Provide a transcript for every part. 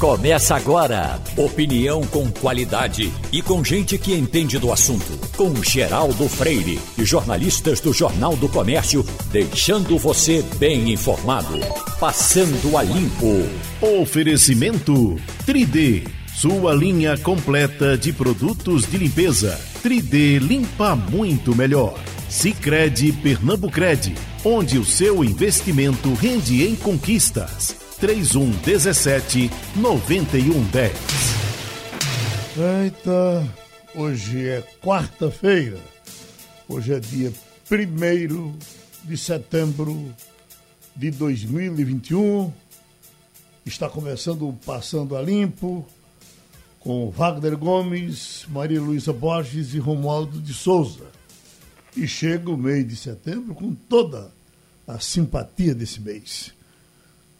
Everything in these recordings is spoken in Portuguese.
Começa agora. Opinião com qualidade e com gente que entende do assunto. Com Geraldo Freire e jornalistas do Jornal do Comércio, deixando você bem informado. Passando a limpo. Oferecimento 3D. Sua linha completa de produtos de limpeza. 3D limpa muito melhor. Sicredi Pernambucred, onde o seu investimento rende em conquistas. 3117 9110. Eita, hoje é quarta-feira. Hoje é dia 1 de setembro de 2021. Está começando o Passando a Limpo com Wagner Gomes, Maria Luísa Borges e Romualdo de Souza. E chega o mês de setembro com toda a simpatia desse mês.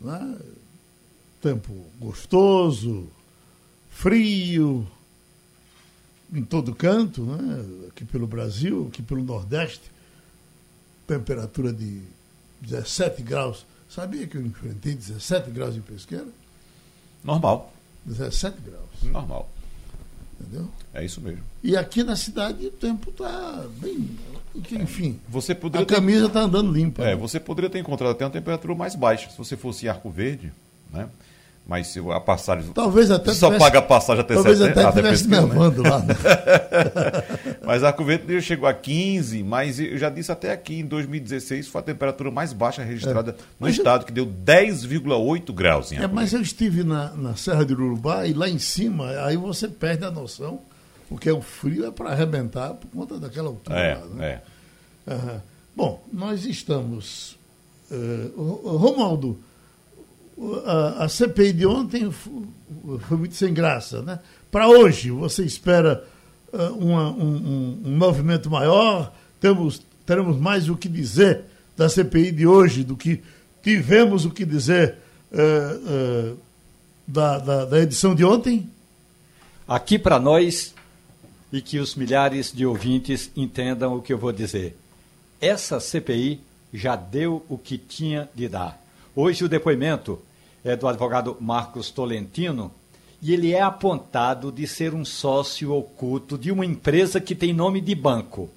Né? Tempo gostoso, frio, em todo canto, né? aqui pelo Brasil, aqui pelo Nordeste, temperatura de 17 graus. Sabia que eu enfrentei 17 graus em pesqueira? Normal. 17 graus. Normal. Entendeu? É isso mesmo. E aqui na cidade o tempo está bem. Enfim. Você poderia a camisa está andando limpa. É, né? você poderia ter encontrado até uma temperatura mais baixa se você fosse em Arco Verde, né? Mas se a passagem. Talvez até Só tivesse- paga a passagem até Talvez 70, até até estivesse pesquisa, né? lá. Né? Mas Arco Verde chegou a 15, mas eu já disse até aqui, em 2016 foi a temperatura mais baixa registrada no Mas eu- estado, que deu 10,8 graus em É, mas eu estive na, na Serra de Urubá e lá em cima, aí você perde a noção, porque o frio é para arrebentar por conta daquela altura. É, lá, né? é. Aham. Bom, nós estamos. eh, Ro- Romualdo, o- a, CPI de ontem foi muito sem graça, né? Para hoje, você espera eh, uma- um, um- movimento maior? Temos, teremos mais o que dizer da CPI de hoje do que tivemos o que dizer eh, eh, da, da, da edição de ontem? aqui para nós e que os milhares de ouvintes entendam o que eu vou dizer. Essa CPI já deu o que tinha de dar. Hoje o depoimento é do advogado Marcos Tolentino e ele é apontado de ser um sócio oculto de uma empresa que tem nome de banco,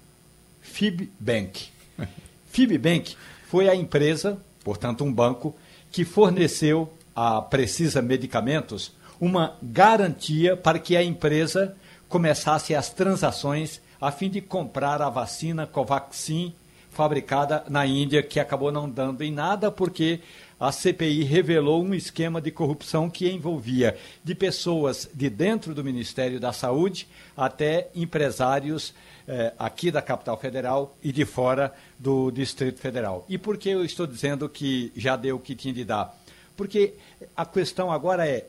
Fibbank. Fibbank foi a empresa, portanto um banco, que forneceu a Precisa Medicamentos uma garantia para que a empresa começasse as transações a fim de comprar a vacina Covaxin fabricada na Índia, que acabou não dando em nada porque a CPI revelou um esquema de corrupção que envolvia de pessoas de dentro do Ministério da Saúde até empresários eh, aqui da capital federal e de fora do Distrito Federal. E por que eu estou dizendo que já deu o que tinha de dar? Porque a questão agora é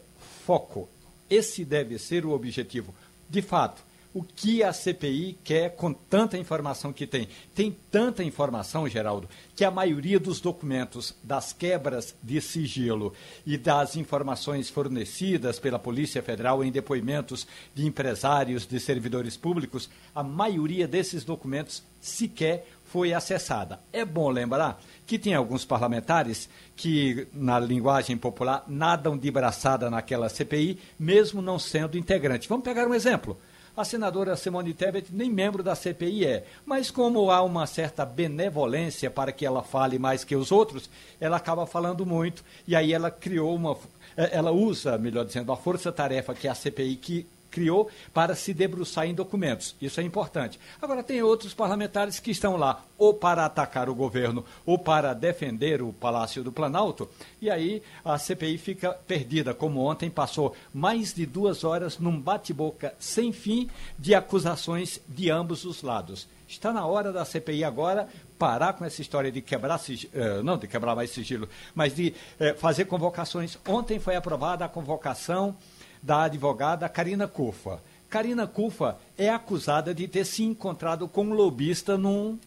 foco. Esse deve ser o objetivo. De fato, o que a CPI quer com tanta informação que tem? Tem tanta informação, Geraldo, que a maioria dos documentos das quebras de sigilo e das informações fornecidas pela Polícia Federal em depoimentos de empresários, de servidores públicos, a maioria desses documentos sequer foi acessada. É bom lembrar que tem alguns parlamentares que, na linguagem popular, nadam de braçada naquela CPI, mesmo não sendo integrante. Vamos pegar um exemplo. A senadora Simone Tebet nem membro da CPI é, mas como há uma certa benevolência para que ela fale mais que os outros, ela acaba falando muito e aí ela criou uma, eh, ela usa, melhor dizendo, a força-tarefa que é a CPI que criou para se debruçar em documentos. Isso é importante. Agora, tem outros parlamentares que estão lá ou para atacar o governo ou para defender o Palácio do Planalto, e aí a CPI fica perdida, como ontem passou mais de duas horas num bate-boca sem fim de acusações de ambos os lados. Está na hora da CPI agora parar com essa história de quebrar sigilo, não de quebrar mais sigilo, mas de eh, fazer convocações. Ontem foi aprovada a convocação da advogada Karina Cufa. Karina Cufa é acusada de ter se encontrado com um lobista num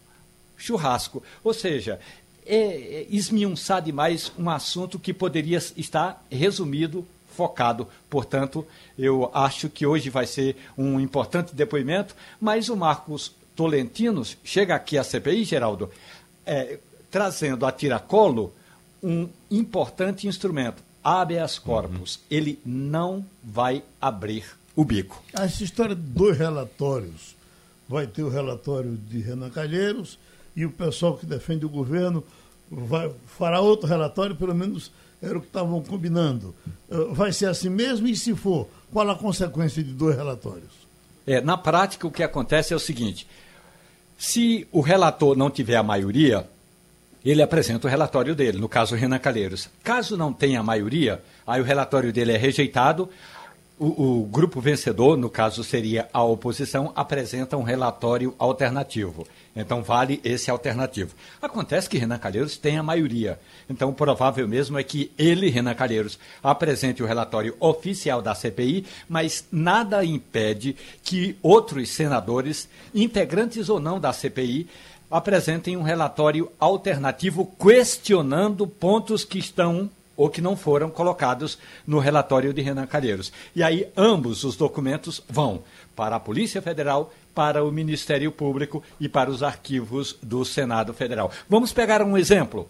churrasco. Ou seja, é, é esmiuçar demais um assunto que poderia estar resumido, focado. Portanto, eu acho que hoje vai ser um importante depoimento, mas o Marcos Tolentinos chega aqui à CPI, Geraldo, é, trazendo a tiracolo um importante instrumento. Habeas corpus. Uhum. Ele não vai abrir o bico. Essa história de dois relatórios. Vai ter o relatório de Renan Calheiros e o pessoal que defende o governo vai, fará outro relatório, pelo menos era o que estavam combinando. Uh, vai ser assim mesmo? E se for, qual a consequência de dois relatórios? É, na prática, o que acontece é o seguinte: se o relator não tiver a maioria, ele apresenta o relatório dele, no caso Renan Calheiros. Caso não tenha maioria, aí o relatório dele é rejeitado, o, o, grupo vencedor, no caso seria a oposição, apresenta um relatório alternativo. Então vale esse alternativo. Acontece que Renan Calheiros tem a maioria. Então o provável mesmo é que ele, Renan Calheiros, apresente o relatório oficial da CPI, mas nada impede que outros senadores, integrantes ou não da CPI, apresentem um relatório alternativo questionando pontos que estão ou que não foram colocados no relatório de Renan Calheiros. E aí ambos os documentos vão para a Polícia Federal, para o Ministério Público e para os arquivos do Senado Federal. Vamos pegar um exemplo.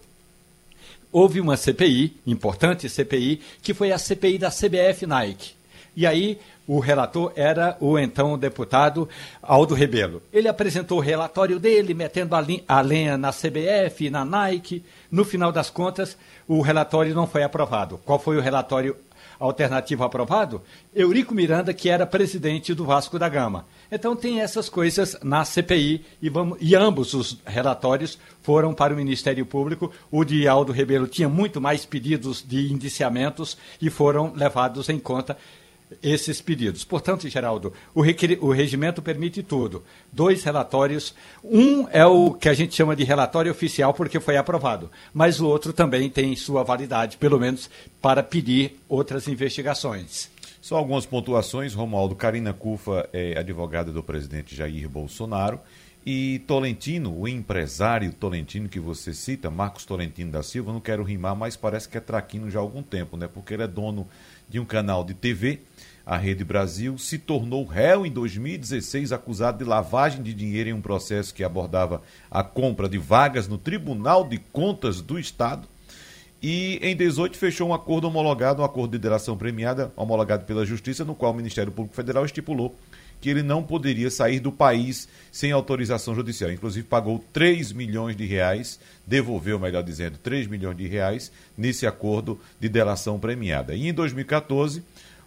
Houve uma CPI, importante CPI, que foi a CPI da CBF Nike. E aí o relator era o então deputado Aldo Rebelo. Ele apresentou o relatório dele, metendo a, lenha na CBF, na Nike. No final das contas, o relatório não foi aprovado. Qual foi o relatório alternativo aprovado? Eurico Miranda, que era presidente do Vasco da Gama. Então tem essas coisas na CPI e, vamos, e ambos os relatórios foram para o Ministério Público. O de Aldo Rebelo tinha muito mais pedidos de indiciamentos e foram levados em conta esses pedidos. Portanto, Geraldo, o, o, regimento permite tudo. Dois relatórios. Um é o que a gente chama de relatório oficial, porque foi aprovado. Mas o outro também tem sua validade, pelo menos para pedir outras investigações. Só algumas pontuações. Romualdo Carina Cufa é advogada do presidente Jair Bolsonaro. E Tolentino, o empresário Tolentino que você cita, Marcos Tolentino da Silva, não quero rimar, mas parece que é traquino já há algum tempo, né? Porque ele é dono de um canal de TV a Rede Brasil se tornou réu em 2016, acusado de lavagem de dinheiro em um processo que abordava a compra de vagas no Tribunal de Contas do Estado. E em 18 fechou um acordo homologado, um acordo de delação premiada, homologado pela Justiça, no qual o Ministério Público Federal estipulou que ele não poderia sair do país sem autorização judicial. Inclusive pagou 3 milhões de reais, devolveu, melhor dizendo, 3 milhões de reais nesse acordo de delação premiada. E em 2014,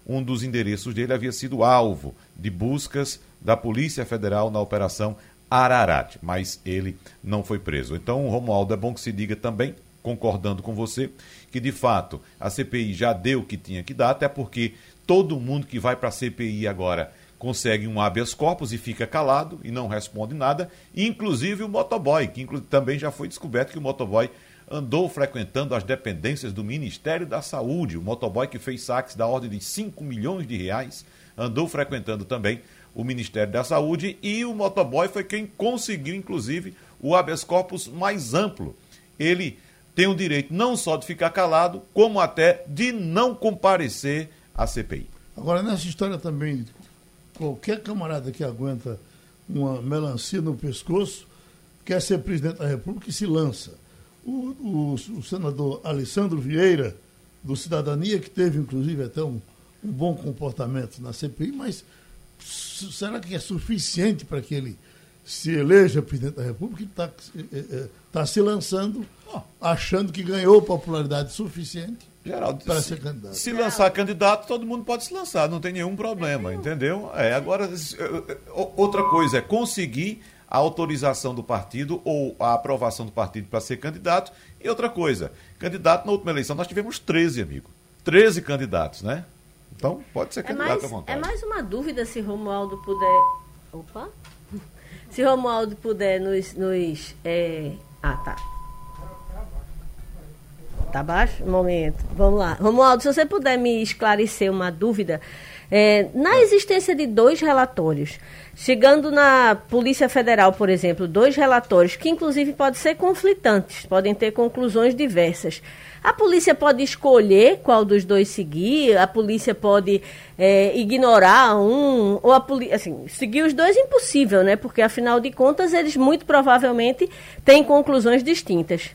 um dos endereços dele havia sido alvo de buscas da Polícia Federal na Operação Ararat, mas ele não foi preso. Então, Romualdo, é bom que se diga também, concordando com você, que de fato a CPI já deu o que tinha que dar, até porque todo mundo que vai para a CPI agora consegue um habeas corpus e fica calado e não responde nada, inclusive o motoboy, que também já foi descoberto que o motoboy andou frequentando as dependências do Ministério da Saúde. O motoboy que fez saques da ordem de 5 milhões de reais andou frequentando também o Ministério da Saúde e o motoboy foi quem conseguiu, inclusive, o habeas corpus mais amplo. Ele tem o direito não só de ficar calado, como até de não comparecer à CPI. Agora, nessa história também, qualquer camarada que aguenta uma melancia no pescoço quer ser presidente da República e se lança. O, o, o, senador Alessandro Vieira, do Cidadania, que teve inclusive até um, um bom comportamento na CPI, mas será que é suficiente para que ele se eleja presidente da República? Está é, tá se lançando, achando que ganhou popularidade suficiente Geraldo, para ser candidato. Se lançar candidato, todo mundo pode se lançar, não tem nenhum problema, entendeu? É, agora, outra coisa é conseguir a autorização do partido ou a aprovação do partido para ser candidato. E outra coisa, candidato na última eleição nós tivemos 13, amigo. 13 candidatos, né? Então, pode ser é candidato mais, à vontade. É mais uma dúvida se Romualdo puder. Opa! Se Romualdo puder nos. nos é... Ah, tá. Tá baixo? Um momento. Vamos lá. Romualdo, se você puder me esclarecer uma dúvida. É, na existência de dois relatórios, chegando na Polícia Federal, por exemplo, dois relatórios que inclusive podem ser conflitantes, podem ter conclusões diversas. A polícia pode escolher qual dos dois seguir, a polícia pode é, ignorar um, ou a polícia. Assim, seguir os dois é impossível, né? Porque afinal de contas eles muito provavelmente têm conclusões distintas.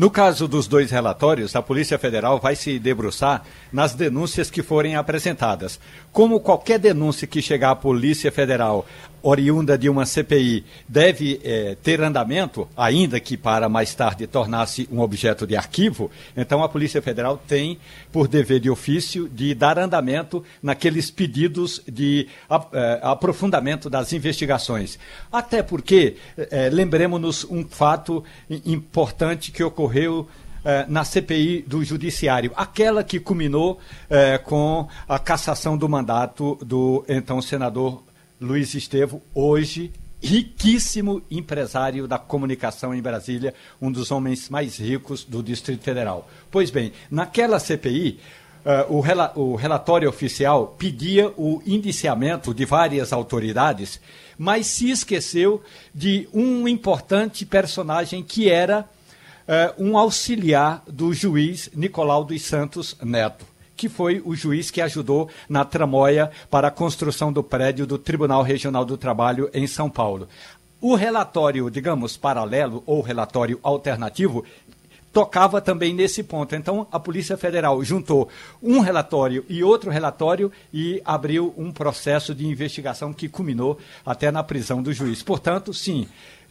No caso dos dois relatórios, a Polícia Federal vai se debruçar nas denúncias que forem apresentadas. Como qualquer denúncia que chegar à Polícia Federal oriunda de uma CPI deve eh, ter andamento, ainda que para mais tarde tornar-se um objeto de arquivo, então a Polícia Federal tem por dever de ofício de dar andamento naqueles pedidos de eh, aprofundamento das investigações. Até porque, eh, lembremos-nos um fato importante que ocorreu eh, na CPI do Judiciário, aquela que culminou eh, com a cassação do mandato do então senador Luiz Estevo, hoje riquíssimo empresário da comunicação em Brasília, um dos homens mais ricos do Distrito Federal. Pois bem, naquela CPI, Uh, o, rela o, relatório oficial pedia o indiciamento de várias autoridades, mas se esqueceu de um importante personagem que era uh, um auxiliar do juiz Nicolau dos Santos Neto que foi o juiz que ajudou na tramóia para a construção do prédio do Tribunal Regional do Trabalho em São Paulo. O relatório, digamos, paralelo ou relatório alternativo tocava também nesse ponto. Então, a Polícia Federal juntou um relatório e outro relatório e abriu um processo de investigação que culminou até na prisão do juiz. Portanto, sim,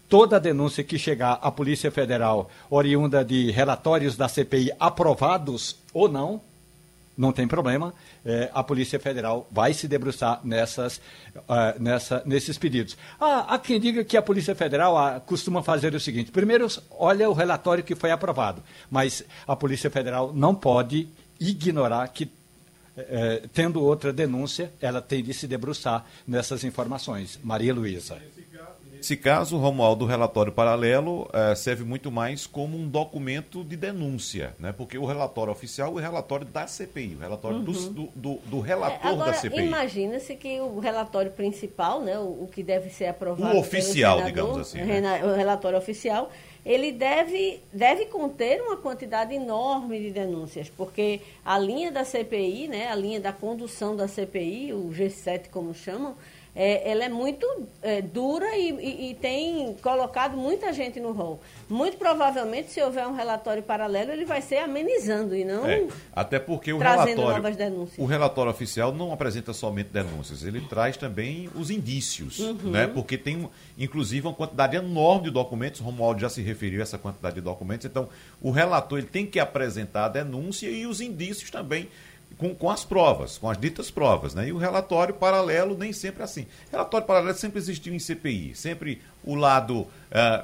toda denúncia que chegar à Polícia Federal, oriunda de relatórios da CPI aprovados ou não, não tem problema, é, a Polícia Federal vai se debruçar nessas, uh, nessa, nesses pedidos. Ah, há quem diga que a Polícia Federal ah, costuma fazer o seguinte: primeiro, olha o relatório que foi aprovado, mas a Polícia Federal não pode ignorar que é, tendo outra denúncia, ela tem de se debruçar nessas informações. Maria Luísa. Nesse caso, Romualdo, o relatório paralelo eh, serve muito mais como um documento de denúncia, né? porque o relatório oficial é o relatório da CPI, o relatório uhum. do, do, do, relator é, agora, da CPI. Imagina-se que o relatório principal, né, o, o, que deve ser aprovado. O oficial, senador, digamos assim. Né? O relatório oficial, ele deve, deve conter uma quantidade enorme de denúncias, porque a linha da CPI, né, a linha da condução da CPI, o G7 como chamam, é, ela é muito é, dura e, e, e, tem colocado muita gente no rol. Muito provavelmente, se houver um relatório paralelo, ele vai ser amenizando e não é, até porque o trazendo relatório, novas denúncias. O relatório oficial não apresenta somente denúncias, ele traz também os indícios, uhum. né? Porque tem, inclusive, uma quantidade enorme de documentos. O Romualdo já se referiu a essa quantidade de documentos. Então, o relator ele tem que apresentar a denúncia e os indícios também com, com as provas, com as ditas provas. Né? E o relatório paralelo nem sempre é assim. Relatório paralelo sempre existiu em CPI, sempre o lado uh,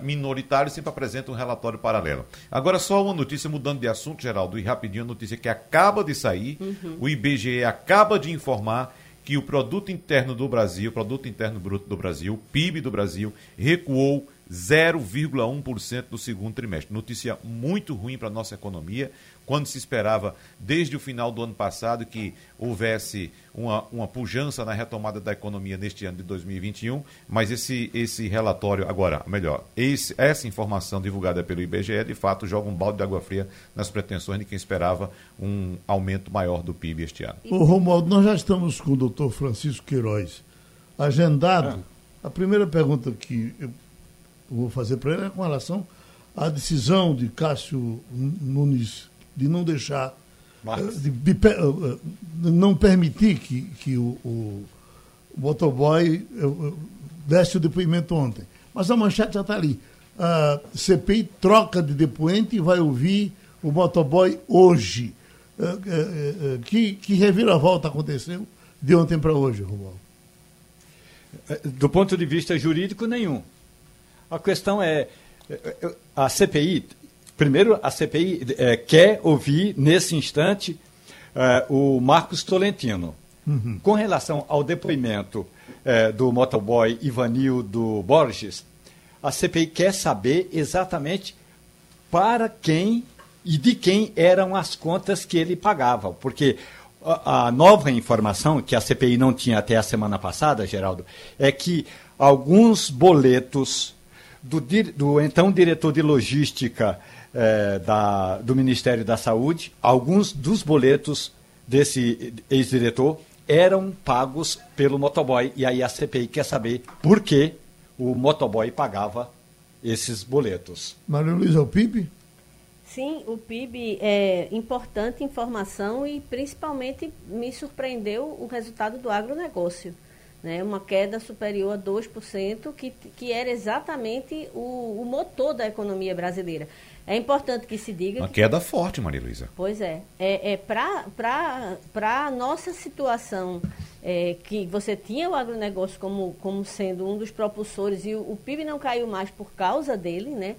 minoritário sempre apresenta um relatório paralelo. Agora, só uma notícia mudando de assunto, Geraldo, e rapidinho, a notícia que acaba de sair: uhum. o IBGE acaba de informar que o produto interno do Brasil, o produto interno bruto do Brasil, o PIB do Brasil, recuou 0,1% no segundo trimestre. Notícia muito ruim para a nossa economia quando se esperava, desde o final do ano passado, que houvesse uma, uma pujança na retomada da economia neste ano de 2021, mas esse, esse relatório, agora, melhor, esse, essa informação divulgada pelo IBGE, de fato, joga um balde de água fria nas pretensões de quem esperava um aumento maior do PIB este ano. Ô, Romualdo, nós já estamos com o doutor Francisco Queiroz agendado. A primeira pergunta que eu vou fazer para ele é com relação à decisão de Cássio Nunes de não deixar, de, de, de, eh, eh, não permitir que, que o, o motoboy eh, desse o depoimento ontem. Mas a manchete já está ali. A CPI troca de depoente e vai ouvir o motoboy hoje. Que, que reviravolta aconteceu de ontem para hoje, Romualdo? Do ponto de vista jurídico, nenhum. A questão é, a CPI Primeiro, a CPI é, quer ouvir, nesse instante, é, o Marcos Tolentino. Uhum. Com relação ao depoimento é, do motoboy Ivanildo Borges, a CPI quer saber exatamente para quem e de quem eram as contas que ele pagava. Porque a, a nova informação, que a CPI não tinha até a semana passada, Geraldo, é que alguns boletos do, do então diretor de logística é, da, do Ministério da Saúde, alguns dos boletos desse ex-diretor eram pagos pelo motoboy. E aí a CPI quer saber por que o motoboy pagava esses boletos. Maria Luísa, o PIB? Sim, o PIB é importante informação e principalmente me surpreendeu o resultado do agronegócio. Né? Uma queda superior a 2%, que, que era exatamente o, o motor da economia brasileira. É importante que se diga. Uma que, queda forte, Maria Luísa. Pois é. É, é Para a nossa situação, é, que você tinha o agronegócio como, como sendo um dos propulsores e o, o PIB não caiu mais por causa dele, né?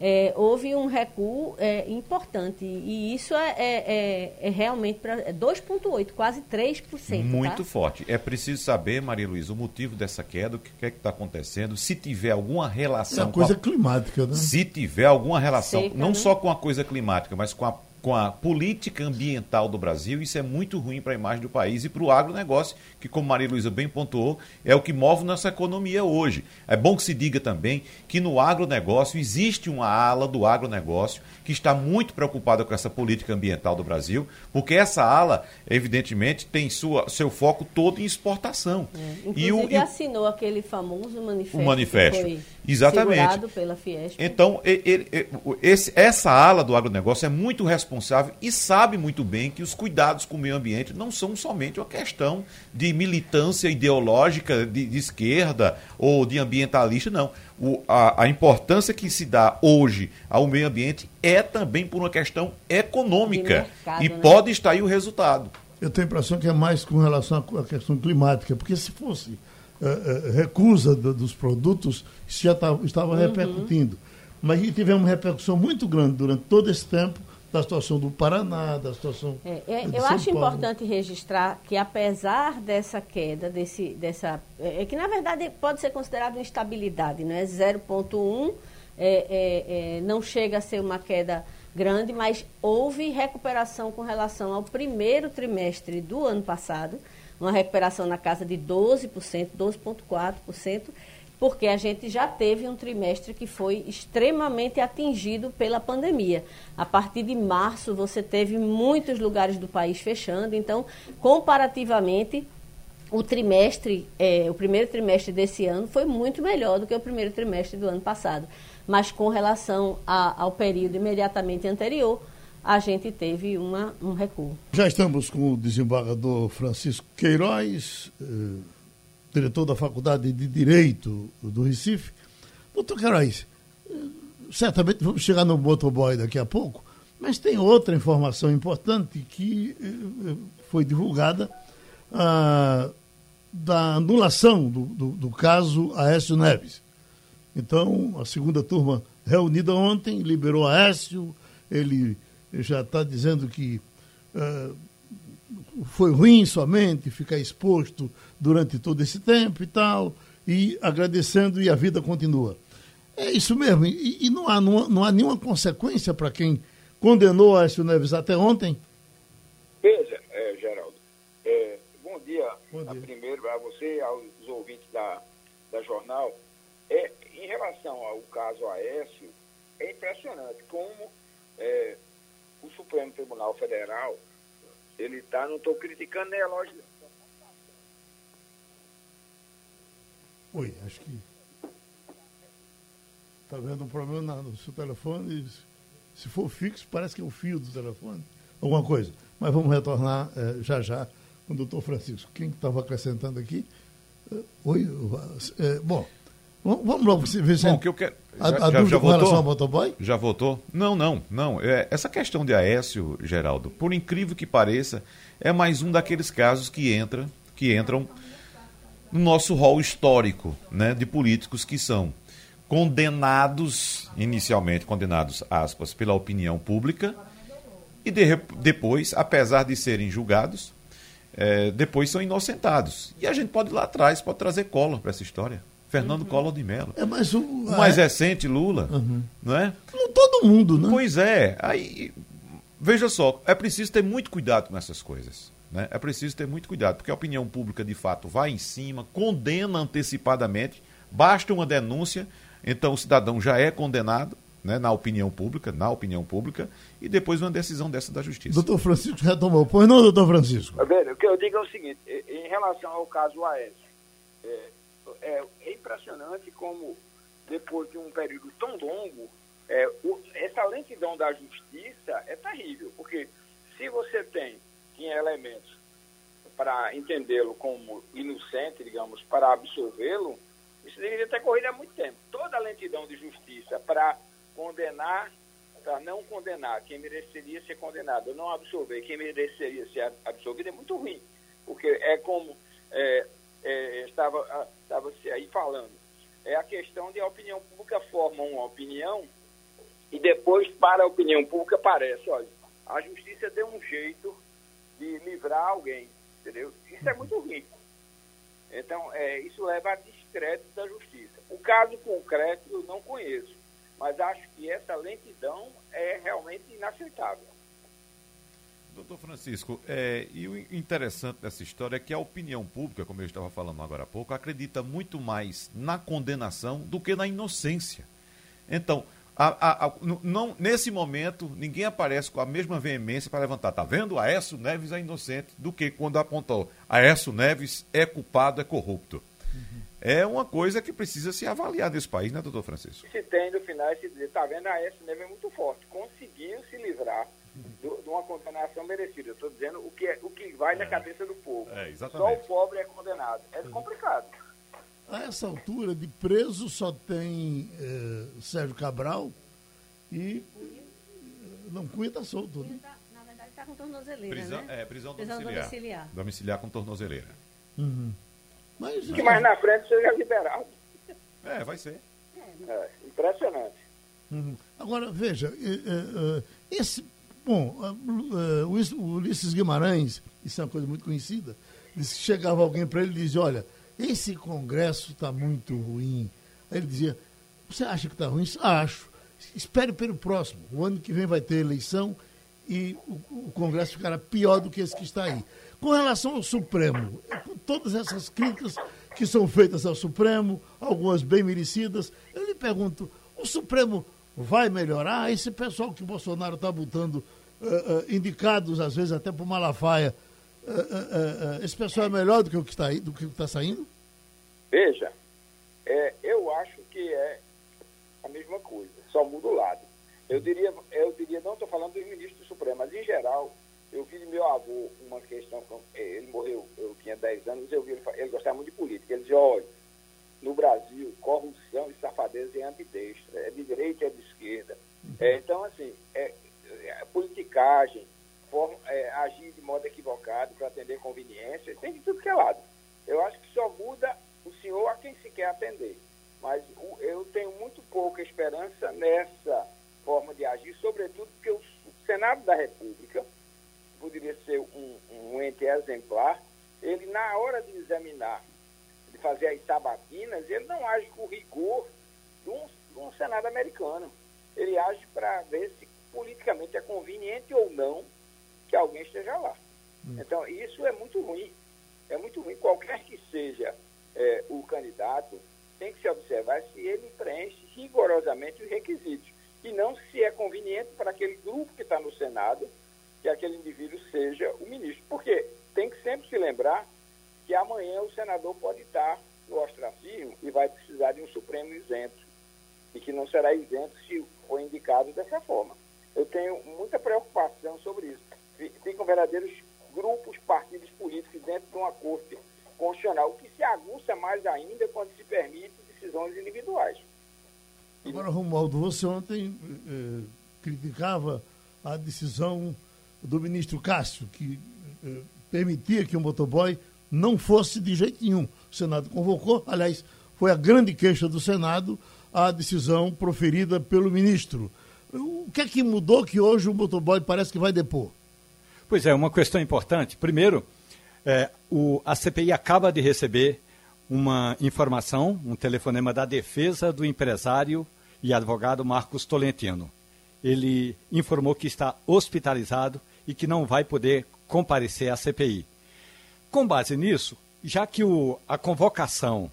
É, houve um recuo é, importante. E isso é, é, é, é realmente para 2,8%, quase 3%. Muito tá? forte. É preciso saber, Maria Luísa, o motivo dessa queda, o que é que está acontecendo, se tiver alguma relação. É a coisa a... climática, né? Se tiver alguma relação, Seca, não né? só com a coisa climática, mas com a com a política ambiental do Brasil, isso é muito ruim para a imagem do país e para o agronegócio, que, como Maria Luísa bem pontuou, é o que move nossa economia hoje. É bom que se diga também que no agronegócio existe uma ala do agronegócio que está muito preocupada com essa política ambiental do Brasil, porque essa ala, evidentemente, tem sua, seu foco todo em exportação. É. Inclusive E o, e assinou aquele famoso manifesto. O manifesto. Exatamente. segurado pela Fiesp. Então, ele- e- o- esse- essa ala do agronegócio é muito responsável e sabe muito bem que os cuidados com o meio ambiente não são somente uma questão de militância ideológica de, de esquerda ou de ambientalista, não. O- a, a importância que se dá hoje ao meio ambiente é também por uma questão econômica. Mercado, e né? pode estar aí o resultado. Eu tenho a impressão que é mais com relação à questão climática, porque se fosse eh, eh, recusa do- dos produtos, isso já tava- estava Uhum. repercutindo. Mas tivemos uma repercussão muito grande durante todo esse tempo da situação do Paraná, da situação. É, é, eu São acho Paulo. importante registrar que apesar dessa queda, desse, dessa, é, é que na verdade pode ser considerado uma instabilidade, não é 0,1, é, é, é, não chega a ser uma queda grande, mas houve recuperação com relação ao primeiro trimestre do ano passado, uma recuperação na casa de 12%, 12,4%, porque a gente já teve um trimestre que foi extremamente atingido pela pandemia. A partir de março, você teve muitos lugares do país fechando, então, comparativamente, o trimestre, eh, o primeiro trimestre desse ano foi muito melhor do que o primeiro trimestre do ano passado. Mas com relação a- ao período imediatamente anterior, a gente teve uma, um recuo. Já estamos com o desembargador Francisco Queiroz, eh, diretor da Faculdade de Direito do Recife. Doutor Queiroz, eh, certamente vamos chegar no motoboy daqui a pouco, mas tem outra informação importante que eh, eh, foi divulgada ah, da anulação do, do, do caso Aécio Neves. Então, a segunda turma reunida ontem liberou Aécio, ele já está dizendo que eh, foi ruim somente ficar exposto durante todo esse tempo e tal, e agradecendo e a vida continua. É isso mesmo, e, e não, há, não, não há nenhuma consequência para quem condenou Aécio Neves até ontem? Veja, é, Geraldo, é, bom dia, Bom a dia. primeiro a você, aos ouvintes da, da jornal. É, em relação ao caso Aécio, é impressionante como é, Supremo Tribunal Federal, ele está, não estou criticando nem elogiando, Oi, acho que. Está vendo um problema no seu telefone? Se for fixo, parece que é o fio do telefone. Alguma coisa. Mas vamos retornar eh, já já com o doutor Francisco. Quem estava acrescentando aqui? Eh, oi, eh, bom, vamos se Bom, o que eu quero. a, já- a já- já votou? motoboy? Já votou? Não, não, não. É, essa questão de Aécio, Geraldo, por incrível que pareça, é mais um daqueles casos que entra, que entram no nosso rol histórico, né, de políticos que são condenados, inicialmente condenados, aspas, pela opinião pública, e de- depois, apesar de serem julgados, eh, depois são inocentados. E a gente pode ir lá atrás, pode trazer Collor para essa história. Fernando Collor de Mello. É mais o. O mais recente, Lula, não é? Todo mundo, né? Pois é. Aí, veja só, é preciso ter muito cuidado com essas coisas. Né? É preciso ter muito cuidado, porque a opinião pública, de fato, vai em cima, condena antecipadamente, basta uma denúncia, então o cidadão já é condenado né, na opinião pública, na opinião pública, e depois uma decisão dessa da justiça. Doutor Francisco retomou. Pois não, doutor Francisco? Mas, velho, o que eu digo é o seguinte, em relação ao caso Aécio, é, é, é impressionante como, depois de um período tão longo, é, o, essa lentidão da justiça é terrível, porque se você tem, tinha elementos para entendê-lo como inocente, digamos, para absolvê-lo, isso deveria ter corrido há muito tempo. Toda a lentidão de justiça para condenar, para não condenar quem mereceria ser condenado, não absolver quem mereceria ser absolvido, é muito ruim. Porque é como é, é, estava, estava aí falando, é a questão de a opinião pública forma uma opinião e depois para a opinião pública parece, olha, a justiça deu um jeito de livrar alguém, entendeu? Isso é muito ruim. Então, é, isso leva a descrédito da justiça. O caso concreto eu não conheço, mas acho que essa lentidão é realmente inaceitável. Doutor Francisco, é, e o interessante dessa história é que a opinião pública, como eu estava falando agora há pouco, acredita muito mais na condenação do que na inocência. Então, a, a, a, não, nesse momento, ninguém aparece com a mesma veemência para levantar. Tá vendo? Aécio Neves é inocente do que quando apontou. Aécio Neves é culpado, é corrupto. Uhum. É uma coisa que precisa se avaliar nesse país, né, doutor Francisco? Se tem no final esse dizer, tá vendo? Aécio Neves é muito forte. Conseguiu se livrar de uma condenação merecida. Eu estou dizendo o que, é, o que vai é. na cabeça do povo. É, Só o pobre é condenado. É complicado. A essa altura, de preso só tem eh, Sérgio Cabral e não Cunha está solto. Né? Tá, na verdade está com tornozeleira, prisão, né? É, prisão, prisão domiciliar. domiciliar. Domiciliar com tornozeleira. Uhum. Mas, que mais na frente seja liberado. É, vai ser. É, impressionante. Uhum. Agora, veja, esse. Bom, o Ulisses Guimarães, isso é uma coisa muito conhecida, disse que chegava alguém para ele e dizia: Olha, esse Congresso está muito ruim. Aí ele dizia, você acha que está ruim? Acho. Espere pelo próximo. O ano que vem vai ter eleição e o, o Congresso ficará pior do que esse que está aí. Com relação ao Supremo, com todas essas críticas que são feitas ao Supremo, algumas bem merecidas, eu lhe pergunto, o Supremo vai melhorar? Esse pessoal que o Bolsonaro está botando uh, indicados, às vezes até por Malafaia, uh, esse pessoal é melhor do que o que está do que está saindo? Veja, é, eu acho que é a mesma coisa, só muda o lado. Eu diria, eu diria, não estou falando dos ministros do Supremo, mas em geral, eu vi de meu avô uma questão, é, ele morreu, eu tinha 10 anos, eu vi ele, ele gostava muito de política. Ele dizia, olha, no Brasil, corrupção e safadeza é ambidestra, é de direita e é de esquerda. É, então, assim, é, é, politicagem, forma, é, agir de modo equivocado para atender conveniência, tem de tudo que é lado. Eu acho que só muda o senhor a quem se quer atender. Mas o, eu tenho muito pouca esperança nessa forma de agir, sobretudo porque o Senado da República poderia ser um, um ente exemplar, ele na hora de examinar, de fazer as sabatinas, ele não age com rigor de um, de um Senado americano. Ele age para ver se politicamente é conveniente ou não que alguém esteja lá. Hum. Então, isso é muito ruim. É muito ruim. Qualquer que seja é, o candidato, tem que se observar se ele preenche rigorosamente os requisitos. E não se é conveniente para aquele grupo que está no Senado que aquele indivíduo seja o ministro. Porque tem que sempre se lembrar que amanhã o senador pode estar no ostracismo e vai precisar de um Supremo isento. E que não será isento se for indicado dessa forma. Eu tenho muita preocupação sobre isso ficam verdadeiros grupos, partidos políticos dentro de uma corte constitucional, que se aguça mais ainda quando se permite decisões individuais. Agora, Romualdo, você ontem eh, criticava a decisão do ministro Cássio, que eh, permitia que o motoboy não fosse de jeito nenhum. O Senado convocou, aliás, foi a grande queixa do Senado a decisão proferida pelo ministro. O que é que mudou que hoje o motoboy parece que vai depor? Pois é, uma questão importante. Primeiro, é, o, a CPI acaba de receber uma informação, um telefonema da defesa do empresário e advogado Marcos Tolentino. Ele informou que está hospitalizado e que não vai poder comparecer à CPI. Com base nisso, já que o, a convocação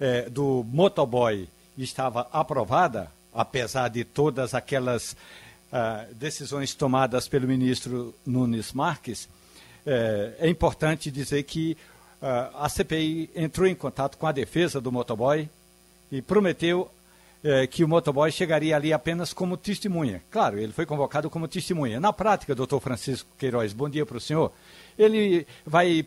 é, do motoboy estava aprovada, apesar de todas aquelas uh, decisões tomadas pelo ministro Nunes Marques, é, é importante dizer que uh, a CPI entrou em contato com a defesa do motoboy e prometeu é, que o motoboy chegaria ali apenas como testemunha. Claro, ele foi convocado como testemunha. Na prática, doutor Francisco Queiroz, bom dia para o senhor. Ele vai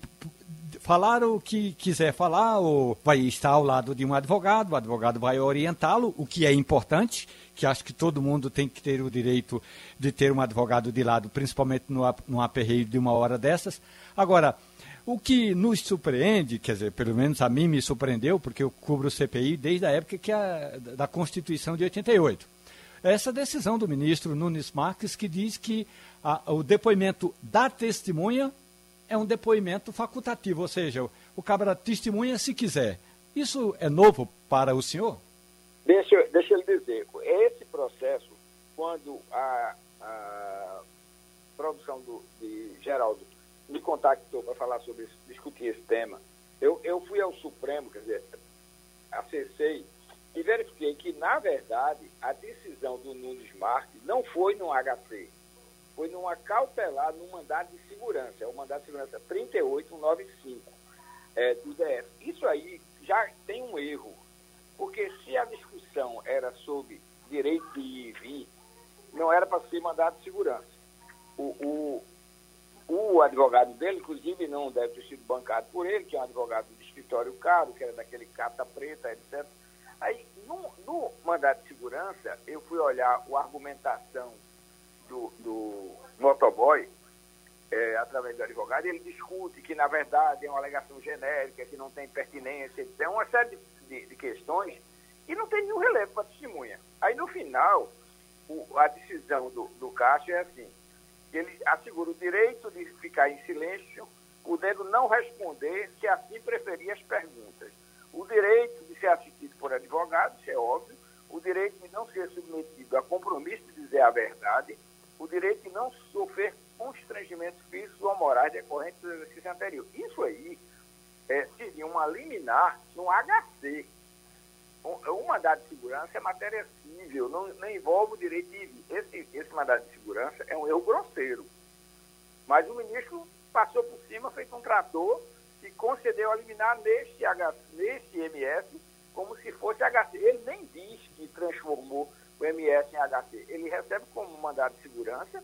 falar o que quiser falar, ou vai estar ao lado de um advogado, o advogado vai orientá-lo, o que é importante, que acho que todo mundo tem que ter o direito de ter um advogado de lado, principalmente no aperreio de uma hora dessas. Agora, o que nos surpreende, quer dizer, pelo menos a mim me surpreendeu, porque eu cubro o CPI desde a época que a, da Constituição de 88. Essa decisão do ministro Nunes Marques que diz que a, o depoimento da testemunha é um depoimento facultativo, ou seja, o, cabra testemunha se quiser. Isso é novo para o senhor? Deixa, deixa ele dizer, esse processo, quando a, a produção do, de Geraldo me contactou para falar sobre isso, discutir esse tema, eu, eu fui ao Supremo, quer dizer, acessei e verifiquei que, na verdade, a decisão do Nunes Marques não foi no HC, foi numa cautelar no mandado de segurança, é o mandado de segurança 38195 é, do DF. Isso aí já tem um erro, porque se a discussão era sobre direito de ir e vir, não era para ser mandado de segurança. O, o, o advogado dele, inclusive, não deve ter sido bancado por ele, que é um advogado de escritório caro, que era daquele cata preta, etc. Aí, no, no mandato de segurança, eu fui olhar a argumentação do, do motoboy, é, através do advogado, ele discute que, na verdade, é uma alegação genérica, que não tem pertinência, etc. É uma série de, de, questões que não tem nenhum relevo para testemunha. Aí, no final, o, a decisão do, do é assim, ele assegura o direito de ficar em silêncio, podendo não responder se assim preferir as perguntas. O direito de ser assistido por advogado, isso é óbvio, o direito de não ser submetido a compromisso de dizer a verdade, o direito de não sofrer constrangimentos físicos ou morais decorrentes do exercício anterior. Isso aí é, seria uma liminar no HC. Um, um mandado de segurança é matéria civil, não, não envolve o direito de. Esse, esse mandado de segurança é um erro grosseiro. Mas o ministro passou por cima, fez um trator e concedeu a liminar neste, neste MS como se fosse HC. Ele nem diz que transformou o MS em HC. Ele recebe como mandado de segurança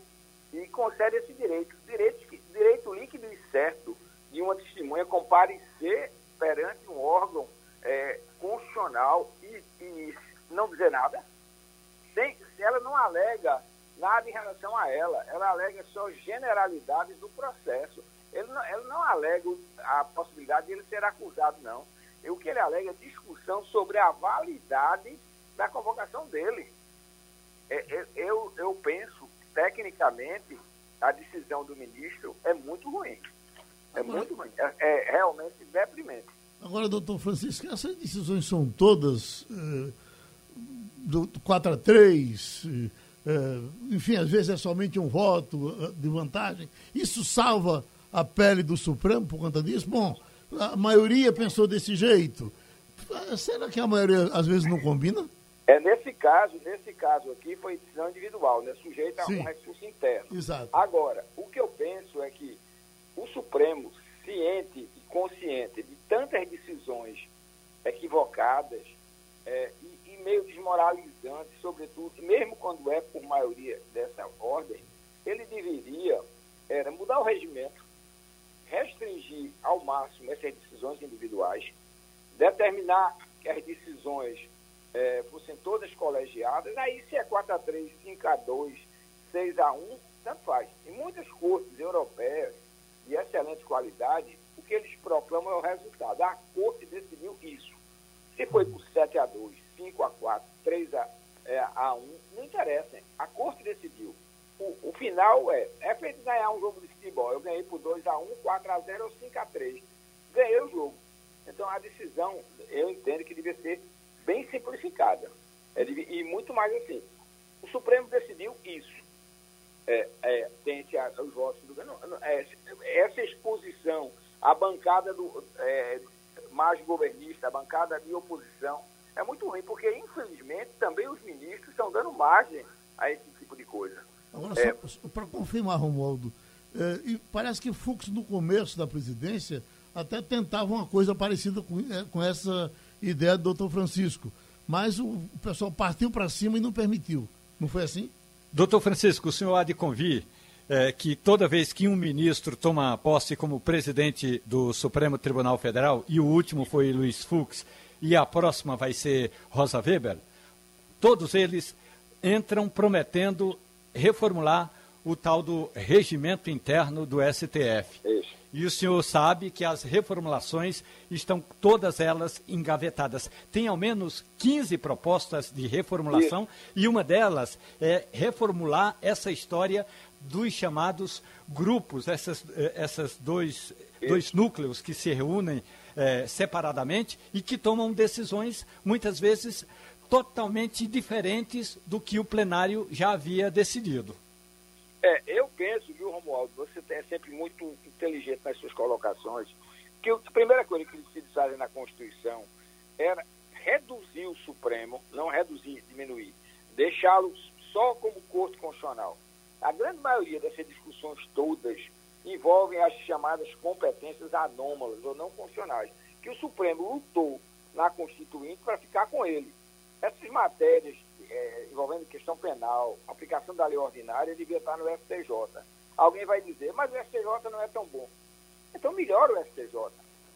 e concede esse direito. Direito, direito líquido e certo de uma testemunha comparecer perante um órgão é, constitucional e, e, não dizer nada. Sem, ela não alega nada em relação a ela, ela alega só generalidades do processo. Ele não, ela não alega a possibilidade de ele ser acusado, não. E o que ele alega é discussão sobre a validade da convocação dele. É, é, eu, eu penso, tecnicamente, a decisão do ministro é muito ruim. É Agora, muito ruim. É, é, realmente deprimente. Agora, doutor Francisco, essas decisões são todas eh, do 4 a 3, eh, enfim, às vezes é somente um voto de vantagem. Isso salva a pele do Supremo por conta disso? Bom, a maioria pensou desse jeito. Será que a maioria às vezes não combina? É, nesse caso, nesse caso aqui foi decisão individual, né, sujeita a um recurso interno. Exato. Agora, o que eu penso é que o Supremo, ciente e consciente de tantas decisões equivocadas é, e, e, meio desmoralizantes, sobretudo, mesmo quando é por maioria dessa ordem, ele deveria era, mudar o regimento, restringir ao máximo essas decisões individuais, determinar que as decisões é, fossem todas colegiadas, aí se é 4 a 3 5 a 2 6 a 1 tanto faz. Em muitas cortes europeias de excelente qualidade, o que eles proclamam é o resultado. A corte decidiu isso. Se foi por 7 a 2 5 a 4 3 a, é, a 1 não interessa. A corte decidiu. O, o, final é, é feito ganhar um jogo de futebol. Eu ganhei por 2 a 1 4 a 0 ou 5 a 3 Ganhei o jogo. Então a decisão, eu entendo que devia ser bem simplificada. É, e muito mais assim. O Supremo decidiu isso. É, é, tente os votos do não, é, essa exposição à bancada do é, mais governista, a bancada de oposição, é muito ruim, porque infelizmente também os ministros estão dando margem a esse tipo de coisa. Agora, é, para confirmar, Romualdo, é, parece que Fux, no começo da presidência, até tentava uma coisa parecida com, é, com essa ideia do doutor Francisco. mas o, o pessoal partiu para cima e não permitiu. Não foi assim? Doutor Francisco, o senhor há de convir é, que toda vez que um ministro toma posse como presidente do Supremo Tribunal Federal, e o último foi Luiz Fux, e a próxima vai ser Rosa Weber, todos eles entram prometendo reformular o tal do regimento interno do STF. Isso. E o senhor sabe que as reformulações estão todas elas engavetadas. Tem ao menos 15 propostas de reformulação e uma delas é reformular essa história dos chamados grupos, essas, eh, essas dois, dois núcleos que se reúnem é, separadamente e que tomam decisões, muitas vezes, totalmente diferentes do que o plenário já havia decidido. É, eu penso, viu, Romualdo, você é sempre muito inteligente nas suas colocações, que a primeira coisa que se fazer na Constituição era reduzir o Supremo, não reduzir, diminuir, deixá-lo só como corte constitucional. A grande maioria dessas discussões todas envolvem as chamadas competências anômalas ou não funcionais, que o Supremo lutou na Constituinte para ficar com ele. Essas matérias é, envolvendo questão penal, aplicação da lei ordinária, devia estar no STJ. Alguém vai dizer, mas o STJ não é tão bom. Então melhora o STJ.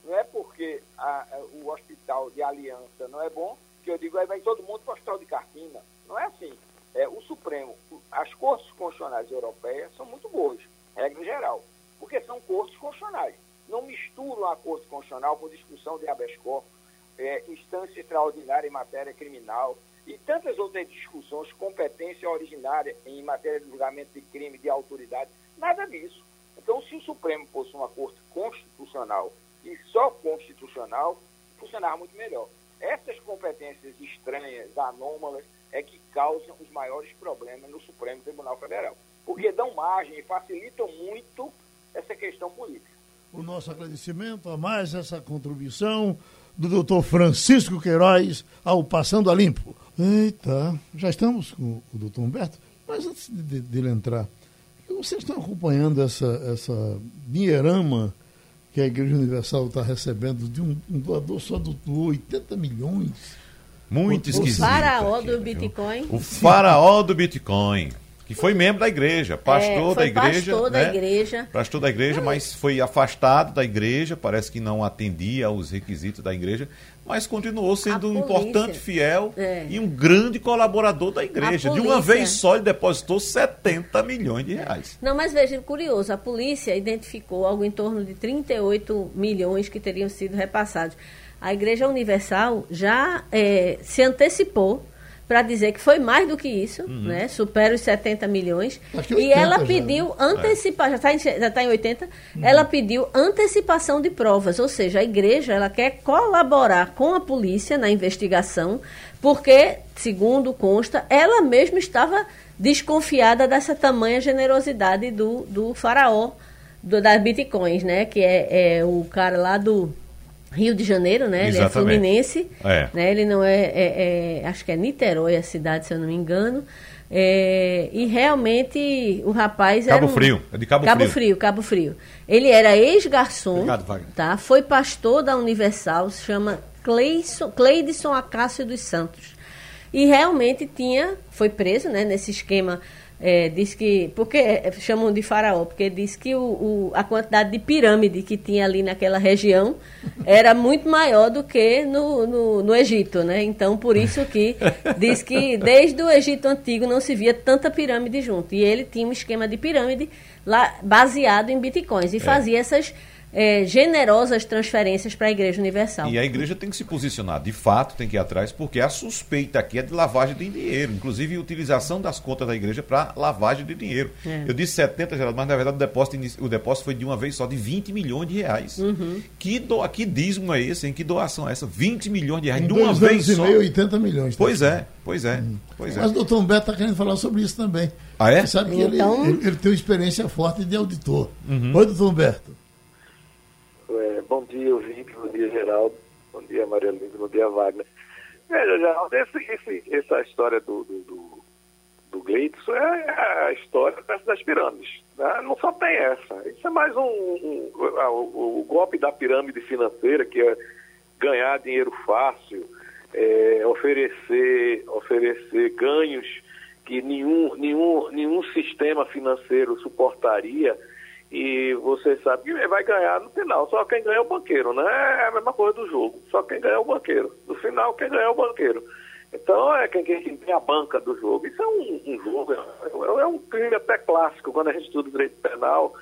Não é porque a, o hospital de aliança não é bom que eu digo, aí vai todo mundo para o hospital de Cartina. Não é assim é, o Supremo, as cortes constitucionais europeias são muito boas, regra geral, porque são cortes constitucionais. Não misturam a Corte Constitucional com discussão de habeas corpus, é, instância extraordinária em matéria criminal e tantas outras discussões, competência originária em matéria de julgamento de crime, de autoridade, nada disso. Então, se o Supremo fosse uma corte constitucional e só constitucional, funcionava muito melhor. Essas competências estranhas, anômalas, é que causam os maiores problemas no Supremo Tribunal Federal. Porque dão margem e facilitam muito essa questão política. O nosso agradecimento a mais essa contribuição do doutor Francisco Queiroz ao Passando a Limpo. Eita, já estamos com o doutor Humberto, mas antes de, de ele entrar, vocês estão acompanhando essa, essa dinheirama que a Igreja Universal está recebendo de um, um doador só doou 80 milhões muito esquisito. O faraó do Bitcoin. O faraó do Bitcoin. Que foi membro da igreja, pastor é, da igreja. Pastor né? da igreja. Pastor da igreja, mas foi afastado da igreja, parece que não atendia aos requisitos da igreja, mas continuou sendo um importante fiel é. e um grande colaborador da igreja. De uma vez só ele depositou 70 milhões de reais. Não, mas veja, curioso, a polícia identificou algo em torno de 38 milhões que teriam sido repassados a Igreja Universal já é, se antecipou para dizer que foi mais do que isso, uhum. né? supera os 70 milhões. e ela pediu já, né? antecipar, já está tá em 80, uhum. ela pediu antecipação de provas, ou seja, a igreja ela quer colaborar com a polícia na investigação, porque, segundo consta, ela mesma estava desconfiada dessa tamanha generosidade do, do faraó do, das bitcoins, né? Que é, é o cara lá do Rio de Janeiro, né? Exatamente. Ele é fluminense. É. Né? Ele não é, é, é, Acho que é Niterói a cidade, se eu não me engano. É, e realmente o rapaz Cabo era. Um, Frio, é de Cabo, Cabo Frio. Frio. Cabo Frio. Ele era ex-garçom, tá? Foi pastor da Universal, se chama Cleidson, Cleidson Acácio dos Santos. E realmente tinha, foi preso, né, nesse esquema é, diz que. Porque é, chamam de faraó? Porque diz que o, o, a quantidade de pirâmide que tinha ali naquela região era muito maior do que no, no, no, Egito, né? Então, por isso que diz que desde o Egito Antigo não se via tanta pirâmide junto. E ele tinha um esquema de pirâmide lá baseado em bitcoins e é. fazia essas é, generosas transferências para a Igreja Universal. E a Igreja tem que se posicionar, de fato, tem que ir atrás, porque a suspeita aqui é de lavagem de dinheiro, inclusive utilização das contas da Igreja para lavagem de dinheiro. É. Eu disse 70, Geraldo, mas na verdade o depósito, o depósito foi de uma vez só de 20 milhões de reais. Uhum. Que, do, que dízimo é esse, em que doação é essa? 20 milhões de reais em de uma vez só. Meio, 80 milhões. Tá pois é, pois é, uhum. pois é. Mas o doutor Humberto está querendo falar sobre isso também. Ah, é? Você sabe que então... ele, ele, ele, tem uma experiência forte de auditor. Uhum. Oi, doutor Humberto. Bom dia, ouvinte, bom dia, Geraldo, bom dia, Maria Luísa, bom dia, Wagner. Veja, Geraldo, esse, esse, essa história do, do, do, do Gleitson é a história das pirâmides. Né? Não só tem essa. Isso é mais um, um, um o, o golpe da pirâmide financeira, que é ganhar dinheiro fácil, é, oferecer, oferecer ganhos que nenhum, nenhum, nenhum sistema financeiro suportaria e você sabe que vai ganhar no final. Só quem ganha é o banqueiro, né? É a mesma coisa do jogo. Só quem ganha é o banqueiro. No final, quem ganha é o banqueiro. Então, é quem, quem tem a banca do jogo. Isso é um, um jogo, é, é, um crime até clássico. Quando a gente estuda direito penal,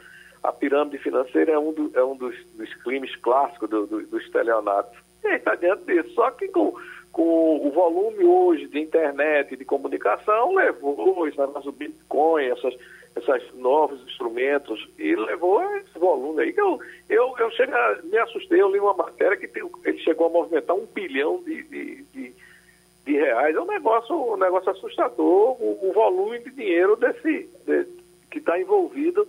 a pirâmide financeira é um, do, é um dos, dos, crimes clássicos do, do. E está diante disso. Só que com com o volume hoje de internet de comunicação, levou negócio do Bitcoin, essas, esses novos instrumentos, e levou esse volume aí. Eu, eu, eu chega, me assustei, eu li uma matéria que tem, ele chegou a movimentar um bilhão de, de, de, de reais. É um negócio, um negócio assustador, o, o volume de dinheiro desse, de, que está envolvido,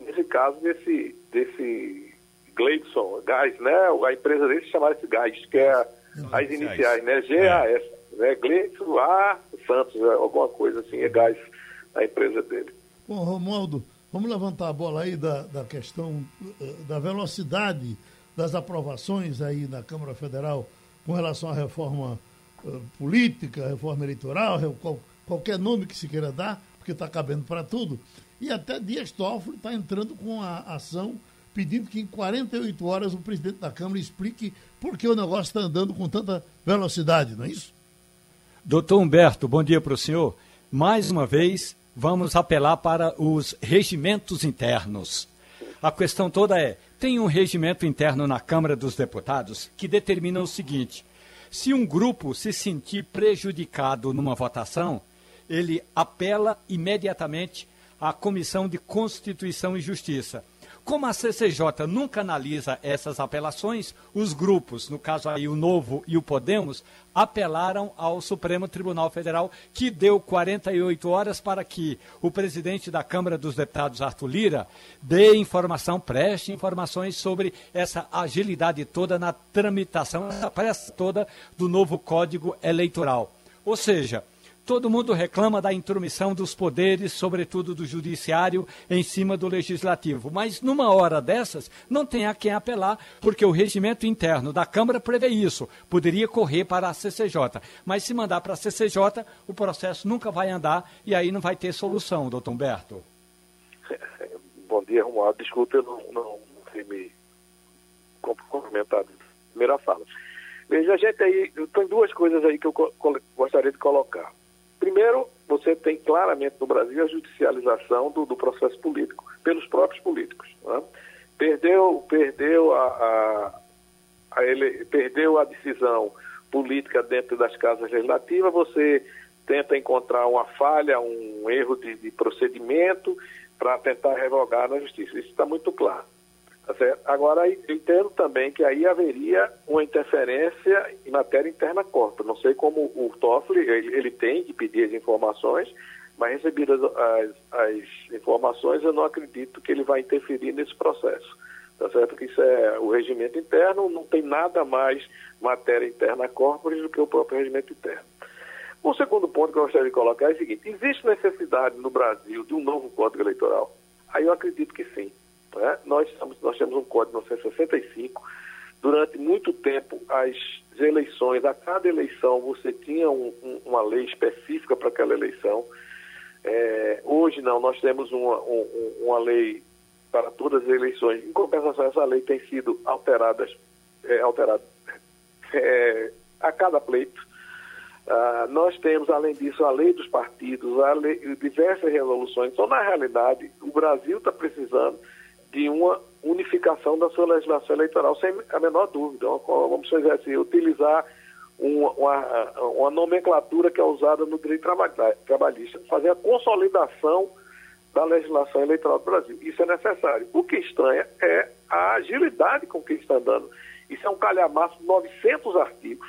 nesse caso, desse, desse Gleidson, Gás, né? A empresa dele se chamava-se Gás, que é as iniciais, né? GAS, é. né? Gleito A Santos, né? alguma coisa assim, é gás a empresa dele. Bom, Romualdo, vamos levantar a bola aí da, da questão eh, da velocidade das aprovações aí na Câmara Federal com relação à reforma uh, política, reforma eleitoral, qual, qualquer nome que se queira dar, porque está cabendo para tudo. E até Dias Toffoli está entrando com a ação pedindo que em 48 horas o presidente da Câmara explique por que o negócio está andando com tanta velocidade, não é isso? Doutor Humberto, bom dia para o senhor. Mais uma vez, vamos apelar para os regimentos internos. A questão toda é: tem um regimento interno na Câmara dos Deputados que determina o seguinte: se um grupo se sentir prejudicado numa votação, ele apela imediatamente à Comissão de Constituição e Justiça como a CCJ nunca analisa essas apelações, os grupos, no caso aí o Novo e o Podemos, apelaram ao Supremo Tribunal Federal, que deu 48 horas para que o presidente da Câmara dos Deputados, Arthur Lira, dê informação, preste informações sobre essa agilidade toda na tramitação, essa pressa toda do novo Código Eleitoral. Ou seja, Todo mundo reclama da intromissão dos poderes, sobretudo do judiciário, em cima do legislativo. Mas numa hora dessas, não tem a quem apelar, porque o regimento interno da Câmara prevê isso. Poderia correr para a CCJ. Mas se mandar para a CCJ, o processo nunca vai andar e aí não vai ter solução, doutor Humberto. Bom dia, Romualdo. Desculpe, eu não, não, não sei me complementar primeira fala. Veja, a gente aí, tem duas coisas aí que eu gostaria de colocar. Primeiro, você tem claramente no Brasil a judicialização do, do processo político, pelos próprios políticos. Né? Perdeu, perdeu, a, a, a ele, perdeu a decisão política dentro das casas legislativas, você tenta encontrar uma falha, um erro de, de procedimento para tentar revogar na justiça. Isso está muito claro. Tá Agora, eu entendo também que aí haveria uma interferência em matéria interna corpo. Não sei como o Toffoli, ele, ele tem que pedir as informações, mas recebidas as, as, informações, eu não acredito que ele vai interferir nesse processo. Tá certo? Que isso é o regimento interno, não tem nada mais matéria interna corporis do que o próprio regimento interno. O segundo ponto que eu gostaria de colocar é o seguinte: existe necessidade no Brasil de um novo Código Eleitoral? Aí eu acredito que sim. Né? Nós, estamos, nós temos um Código 1965. Durante muito tempo, as eleições, a cada eleição, você tinha um, um, uma lei específica para aquela eleição. É, hoje não, nós temos uma, um, uma lei para todas as eleições. Em compensação, essa lei tem sido alterada, é, alterada é, a cada pleito. Uh, nós temos, além disso, a lei dos partidos, a lei, diversas resoluções. Então, na realidade, o Brasil está precisando de uma unificação da sua legislação eleitoral, sem a menor dúvida. Vamos dizer assim, utilizar uma, uma, uma, nomenclatura que é usada no direito trabalhista, fazer a consolidação da legislação eleitoral do Brasil. Isso é necessário. O que estranha é a agilidade com que está andando. Isso é um calhamaço de 900 artigos,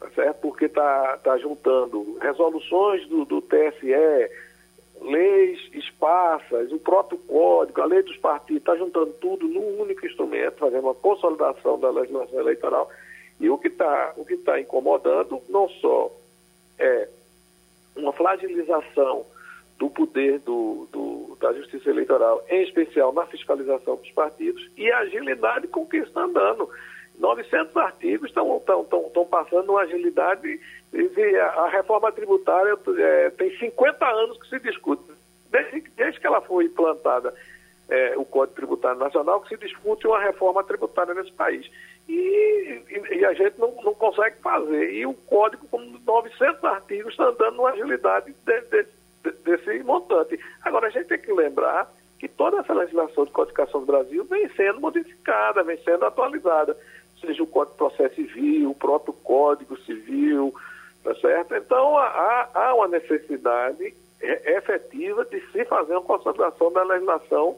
tá certo? porque está tá juntando resoluções do, do TSE, leis esparsas, o próprio código, a lei dos partidos, está juntando tudo num único instrumento, fazendo uma consolidação da legislação eleitoral. E o que está tá incomodando não só é uma flagilização do poder do, do, da justiça eleitoral, em especial na fiscalização dos partidos, e a agilidade com que está andando. 900 artigos estão passando uma agilidade. A, reforma tributária é, tem 50 anos que se discute. Desde, desde que ela foi implantada, é, o Código Tributário Nacional, que se discute uma reforma tributária nesse país. E, e, e, a gente não, não consegue fazer. E o código, com 900 artigos, está andando numa agilidade de, de, de, desse montante. Agora, a gente tem que lembrar que toda essa legislação de codificação do Brasil vem sendo modificada, vem sendo atualizada, seja o Código de Processo Civil, o próprio Código Civil, tá certo? Então, há, há uma necessidade efetiva de se fazer uma consolidação da legislação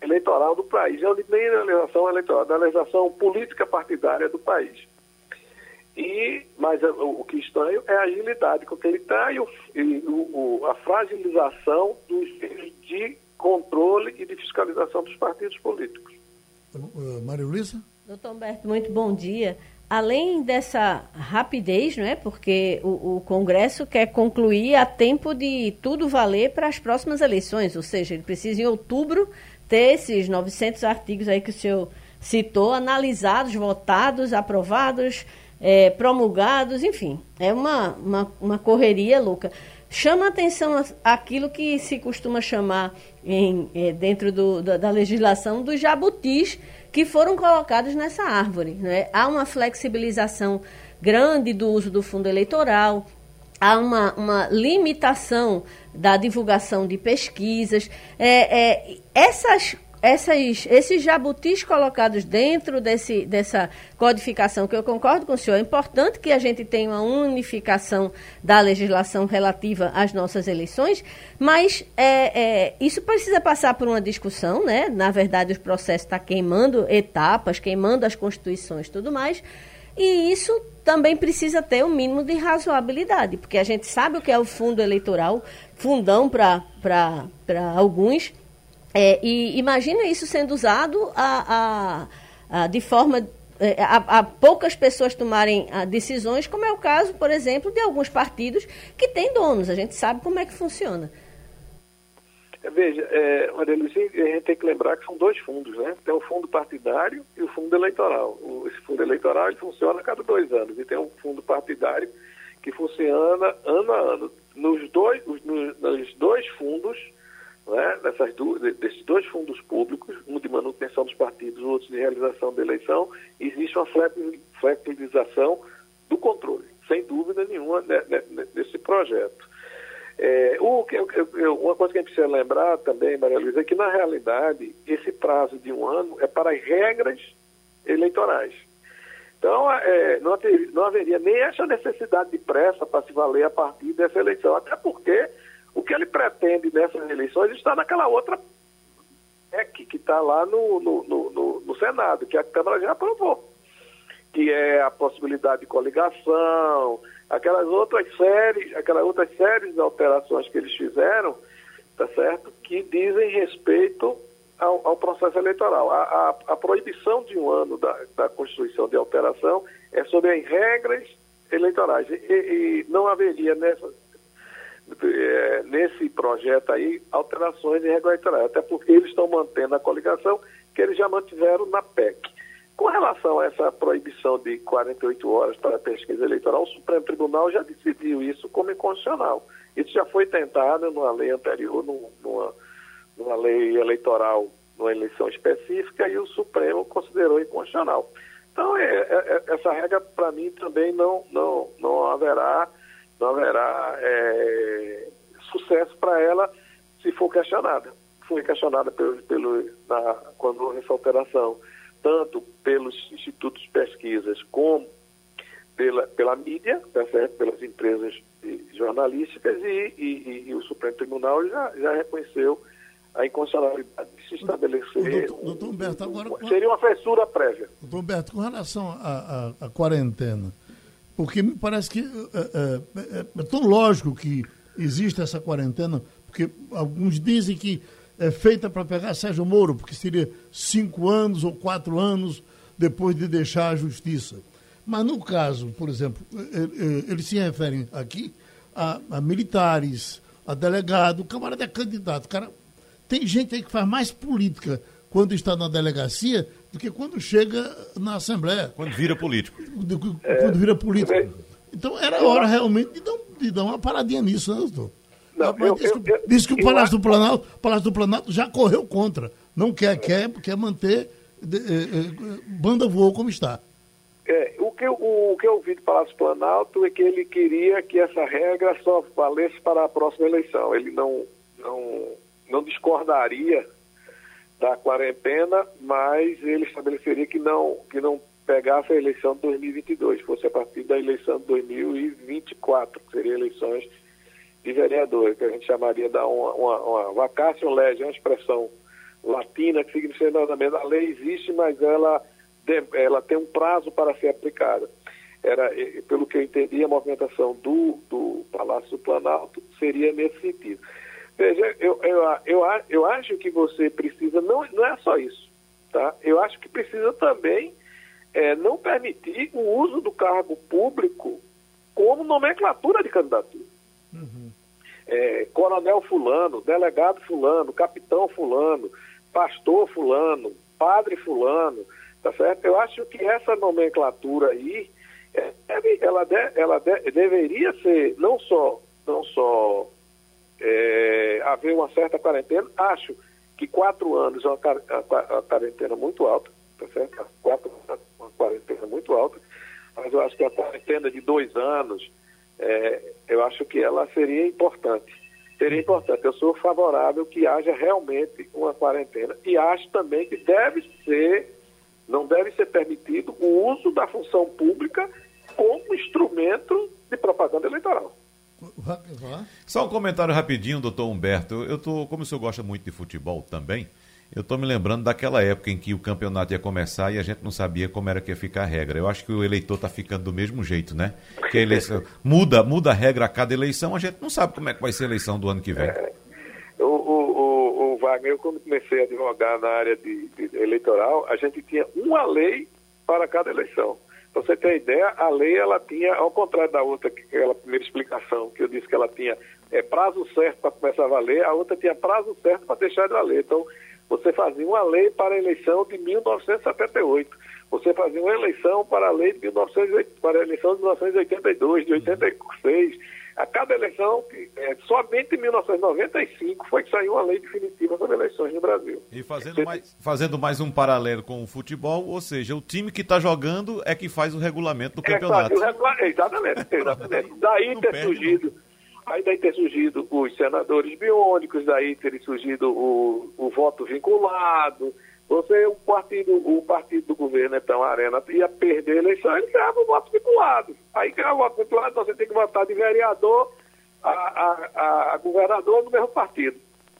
eleitoral do país. Eu nem da legislação eleitoral, da legislação política partidária do país. E, mas o, que estranho é a agilidade com que ele está e, o, e o, a fragilização dos de controle e de fiscalização dos partidos políticos. Uh, Maria Luísa? Doutor Humberto, muito bom dia. Além dessa rapidez, não é? porque o, o, Congresso quer concluir a tempo de tudo valer para as próximas eleições, ou seja, ele precisa em outubro ter esses 900 artigos aí que o senhor citou, analisados, votados, aprovados, é, promulgados, enfim, é uma, uma, uma correria louca chama atenção aquilo que se costuma chamar em, é, dentro do, da, da, legislação dos jabutis que foram colocados nessa árvore. Né? Há uma flexibilização grande do uso do fundo eleitoral, há uma, uma limitação da divulgação de pesquisas. É, é, essas essas, esses jabutis colocados dentro desse, dessa codificação, que eu concordo com o senhor, é importante que a gente tenha uma unificação da legislação relativa às nossas eleições, mas é, é, isso precisa passar por uma discussão, né? Na verdade, o processo está queimando etapas, queimando as constituições e tudo mais, e isso também precisa ter um mínimo de razoabilidade, porque a gente sabe o que é o fundo eleitoral, fundão para alguns, é, e imagina isso sendo usado a, a, a de forma é, a, a, poucas pessoas tomarem a, decisões, como é o caso, por exemplo, de alguns partidos que têm donos. A gente sabe como é que funciona. É, veja, é, Maria Lucia, a gente tem que lembrar que são dois fundos, né? Tem o fundo partidário e o fundo eleitoral. O, esse fundo eleitoral ele funciona a cada dois anos e tem um fundo partidário que funciona ano a ano. Nos dois, nos, nos dois fundos, né, dessas duas, desses dois fundos públicos, um de manutenção dos partidos, o outro de realização da eleição, existe uma flexibilização do controle, sem dúvida nenhuma, né, né, desse projeto. É, o, uma coisa que a gente precisa lembrar também, Maria Luísa, é que, na realidade, esse prazo de um ano é para as regras eleitorais. Então, é, não, haveria, não haveria nem essa necessidade de pressa para se valer a partir dessa eleição, até porque o que ele pretende nessas eleições está naquela outra PEC que está lá no, no, no, no, Senado, que a Câmara já aprovou, que é a possibilidade de coligação, aquelas outras séries, aquelas outras séries de alterações que eles fizeram, tá certo? Que dizem respeito ao, ao processo eleitoral. A, a, a, proibição de um ano da, da Constituição de alteração é sobre as regras eleitorais. E, e não haveria nessa, é, nesse projeto aí alterações irregularidades, até porque eles estão mantendo a coligação que eles já mantiveram na PEC. Com relação a essa proibição de 48 horas para a pesquisa eleitoral, o Supremo Tribunal já decidiu isso como inconstitucional. Isso já foi tentado numa lei anterior, numa, numa lei eleitoral, numa eleição específica, e o Supremo considerou inconstitucional. Então, é, é, é essa regra, para mim, também não, não, não haverá não haverá é, sucesso para ela se for questionada. Foi questionada pelo, pelo, na, quando houve essa alteração, tanto pelos institutos de pesquisas como pela, pela mídia, tá certo? pelas empresas jornalísticas, e, e, e, o Supremo Tribunal já, já reconheceu a inconstitucionalidade de se estabelecer. Doutor, doutor Humberto, agora. Seria uma censura prévia. Doutor Humberto, com relação à quarentena, porque me parece que é, é, é, tão lógico que existe essa quarentena, porque alguns dizem que é feita para pegar Sérgio Moro, porque seria cinco anos ou quatro anos depois de deixar a justiça. Mas no caso, por exemplo, eles se referem aqui a, a militares, a delegado, o camarada é candidato. Cara, tem gente aí que faz mais política quando está na delegacia do que quando chega na Assembleia. Quando vira político. Quando vira político. É. Então era hora realmente de dar, de dar uma paradinha nisso, né, doutor? Não, eu, disse, eu, eu, disse, que o Palácio do Planalto, Palácio do Planalto já correu contra. Não quer, quer, quer manter de, eh, eh, banda voou como está. É, o, que, o, o que eu ouvi do Palácio Planalto é que ele queria que essa regra só valesse para a próxima eleição. Ele não, não, não discordaria da quarentena, mas ele estabeleceria que não, que não pegasse a eleição de 2022, fosse a partir da eleição de 2024, que seria eleições de vereadores, que a gente chamaria da uma, uma, uma vacácio legem, uma expressão latina que significa exatamente a lei existe, mas ela, ela tem um prazo para ser aplicada. Era, pelo que eu entendi, a movimentação do, do Palácio do Planalto seria nesse sentido. Veja, eu, eu, eu, eu acho que você precisa, não, não é só isso, tá? Eu acho que precisa também é, não permitir o uso do cargo público como nomenclatura de candidatura. Uhum. É, coronel fulano, delegado fulano, capitão fulano, pastor fulano, padre fulano, tá certo? Eu acho que essa nomenclatura aí, é, ela, de, ela de, deveria ser não só, não só é, haver uma certa quarentena. Acho que quatro anos é uma, uma quarentena muito alta, tá certo? Quatro anos é uma quarentena muito alta, mas eu acho que a quarentena de dois anos, é, eu acho que ela seria importante. Seria importante. Eu sou favorável que haja realmente uma quarentena e acho também que deve ser, não deve ser permitido o uso da função pública como instrumento de propaganda eleitoral. Só um comentário rapidinho, doutor Humberto. Eu tô, como o senhor gosta muito de futebol também, eu estou me lembrando daquela época em que o campeonato ia começar e a gente não sabia como era que ia ficar a regra. Eu acho que o eleitor está ficando do mesmo jeito, né? Que a eleição muda, muda a regra a cada eleição, a gente não sabe como é que vai ser a eleição do ano que vem. É, o, o, o, o, Wagner, eu quando comecei a advogar na área de, de eleitoral, a gente tinha uma lei para cada eleição. Para você ter ideia, a lei ela tinha, ao contrário da outra, aquela primeira explicação que eu disse que ela tinha é, prazo certo para começar a valer, a outra tinha prazo certo para deixar de valer. Então, você fazia uma lei para a eleição de 1978. Você fazia uma eleição para a lei de 1980, para a eleição de 1982, de 86. A cada eleição, é, somente em 1995 foi que saiu uma lei definitiva sobre eleições no Brasil. E fazendo mais, fazendo mais um paralelo com o futebol, ou seja, o time que está jogando é que faz o regulamento do é, campeonato. Exatamente, exatamente. Daí ter surgido, aí daí ter surgido os senadores biônicos, daí ter surgido o, o voto vinculado, você, o partido, o partido do governo, então, a Arena, ia perder a eleição, ele ganhava o voto vinculado. Aí ganhava o voto vinculado, você tem que votar de vereador a, a, a governador no mesmo partido.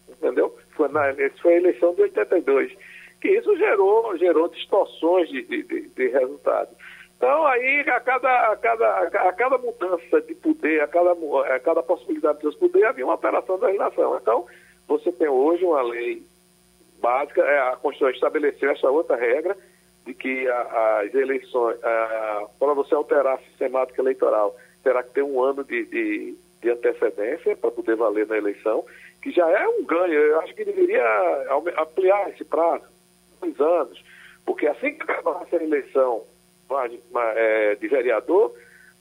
Entendeu? Foi na, foi a eleição de 82. Que isso gerou, gerou distorções de, de, de, de resultado. Então, aí, a cada, a, cada, a cada mudança de poder, a cada, a cada possibilidade de poder, havia uma alteração da relação. Então, você tem hoje uma lei básica, é, a Constituição estabeleceu essa outra regra de que a, as eleições, para você alterar a sistemática eleitoral, terá que ter um ano de, de, de antecedência para poder valer na eleição, que já é um ganho. Eu acho que deveria ampliar esse prazo, dois anos, porque assim que acabar essa eleição é, de vereador,